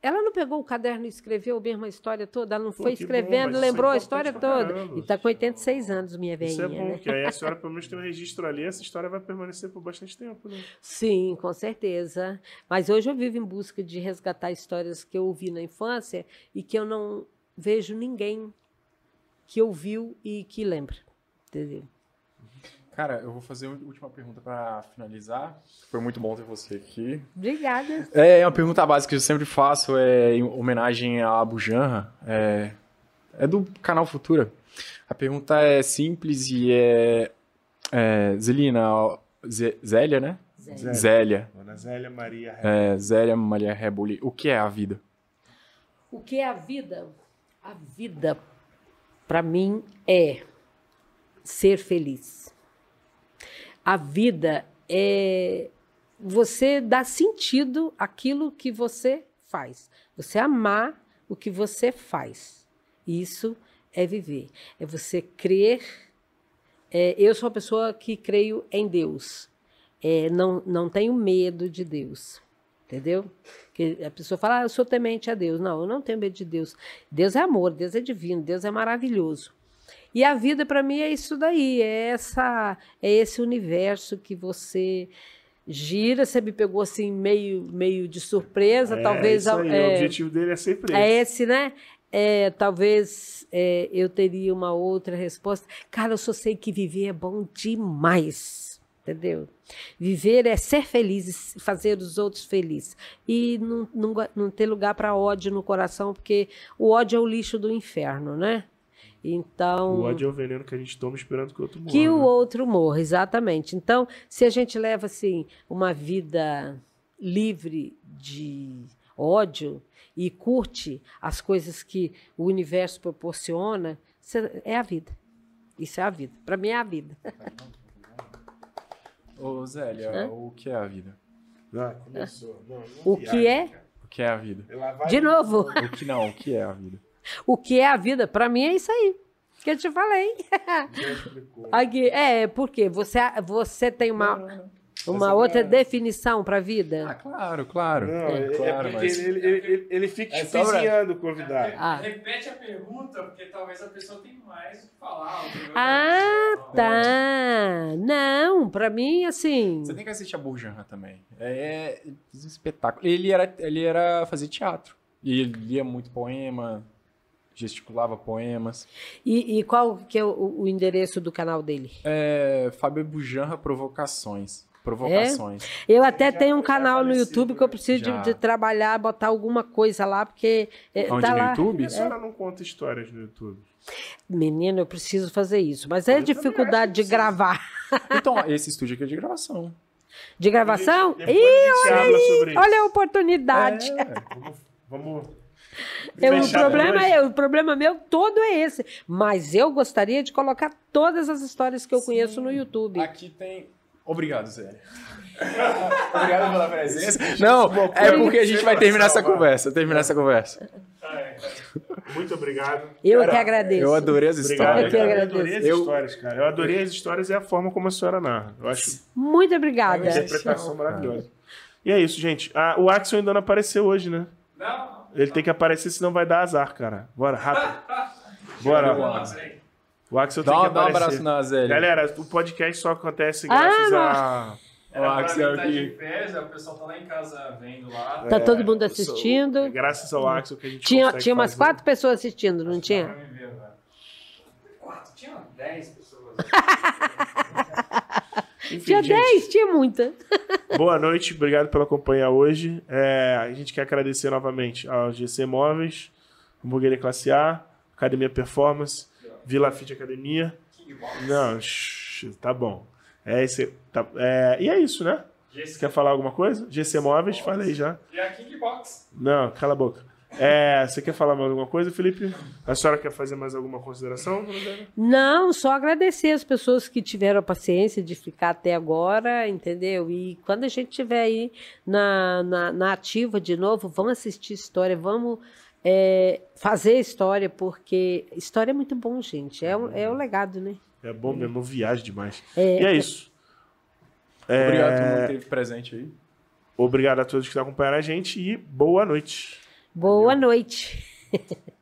Ela não pegou o caderno e escreveu mesmo a história toda, ela não Pô, foi bom, escrevendo, mas isso é lembrou a história toda. caramba. E está com 86 anos, minha Isso velhinha. é bom, né? que aí a senhora pelo menos tem um registro ali, essa história vai permanecer por bastante tempo, né? Sim, com certeza. Mas hoje eu vivo em busca de resgatar histórias que eu ouvi na infância e que eu não vejo ninguém que ouviu e que lembra. Entendeu? Cara, eu vou fazer a última pergunta pra finalizar. Foi muito bom ter você aqui. Obrigada. É uma pergunta básica que eu sempre faço, é em homenagem a Abu Janra, é, é do canal Futura. A pergunta é simples e é, é Zelina, Zé- Zélia, né? Zé. Zélia. Dona Zélia Maria É, Zélia Maria Reboli. O que é a vida? O que é a vida? A vida, para mim, é ser feliz. A vida é você dar sentido àquilo que você faz. Você amar o que você faz. Isso é viver. É você crer. é, eu sou uma pessoa que creio em Deus. É, não, não tenho medo de Deus. Entendeu? Porque a pessoa fala, ah, eu sou temente a Deus. Não, eu não tenho medo de Deus. Deus é amor, Deus é divino, Deus é maravilhoso. E a vida para mim é isso daí, é essa, é esse universo que você gira. Você me pegou assim meio, meio de surpresa, É, talvez. isso aí, é, o objetivo dele é sempre é esse. esse, né? É, talvez é, eu teria uma outra resposta. Cara, eu só sei que viver é bom demais, entendeu? Viver é ser feliz e fazer os outros felizes. E não, não, não ter lugar para ódio no coração, porque o ódio é o lixo do inferno, né? Então. O ódio é o veneno que a gente toma esperando que o outro morra. Que o né? outro morra, exatamente. Então, se a gente leva assim uma vida livre de ódio e curte as coisas que o universo proporciona, é a vida. Isso é a vida. Para mim é a vida. Ô, Zélia, Hã? o que é a vida? Ah, começou. Não, não O viaja, que é? cara. O que é a vida? De novo, O que não, o que é a vida? O que é a vida? Para mim é isso aí que eu te falei. Aqui, é, porque você, você tem uma. uma outra é- definição para a vida? Ah, claro, claro. Não, é, é claro, porque mas- ele, ele, ele, ele fica É o convidado. Ah. Repete a pergunta, porque talvez a pessoa tenha mais o que falar. Ah, visão. tá. Não, para mim, assim. Você tem que assistir a Burjanra também. É, é um espetáculo. Ele era, ele era fazer teatro. E ele lia muito poema, gesticulava poemas. E, e qual que é o, o endereço do canal dele? É, Fábio Bujanra Provocações. Provocações. Eu até Já- tenho um canal no YouTube que eu preciso de, Já. de trabalhar, botar alguma coisa lá, porque é, Onde, tá no lá. YouTube? A senhora não conta histórias no YouTube? Menino, eu preciso fazer isso. Mas é Eu dificuldade de gravar. Então, esse estúdio aqui é de gravação. De gravação? Ih, a gente habla sobre isso. olha a oportunidade. É. Vamos, vamos Eu- o, fechar problema é, o problema meu todo é esse. Mas eu gostaria de colocar todas as histórias que eu conheço no YouTube. Aqui tem. Obrigado, Zé. Obrigado pela presença. Não, é porque a gente vai terminar essa conversa. Terminar essa conversa. Muito obrigado. Eu Cara, que agradeço. Eu adorei as Obrigado, histórias. Eu que cara. Eu agradeço. adorei as Eu- histórias, cara. Eu adorei as histórias e a forma como a senhora narra. Eu acho Muito uma obrigada. interpretação maravilhosa. E é isso, gente. Ah, o Axel ainda não apareceu hoje, né? Não. Ele tem que aparecer, senão vai dar azar, cara. Bora, rápido. Bora. O Axel Dá, tem um- que dá um aparecer. abraço na Zélia. Galera, o podcast só acontece Ah, graças a... Era pra Axel mim tá aqui. de férias, aí o pessoal tá lá em casa vendo lá. Tá todo mundo É, assistindo. Graças ao Axel que a gente Tinha, tinha umas fazer. quatro pessoas assistindo, não Pra tinha? me ver agora. Quatro, tinha dez pessoas. Enfim, gente, dez, tinha muita. Boa noite, obrigado pela companhia hoje. É, a gente quer agradecer novamente ao GC Móveis, Hamburgueria Classe A, Academia Performance, Vila Fit Academia. Não, shh, tá bom. É, esse, tá- é, e é isso, né? Você GC. quer falar alguma coisa? GC Móveis, falei já. E a Kickbox. Não, cala a boca. É, você quer falar mais alguma coisa, Felipe? A senhora quer fazer mais alguma consideração? Não, só agradecer as pessoas que tiveram a paciência de ficar até agora, entendeu? E quando a gente estiver aí na, na, na ativa de novo, vamos assistir história, vamos é, fazer história, porque história é muito bom, gente. É, um- é o legado, né? É bom mesmo, viagem demais. É. E é isso. É, Obrigado a todo mundo que esteve presente aí. Obrigado a todos que estão acompanhando a gente e boa noite. Boa noite.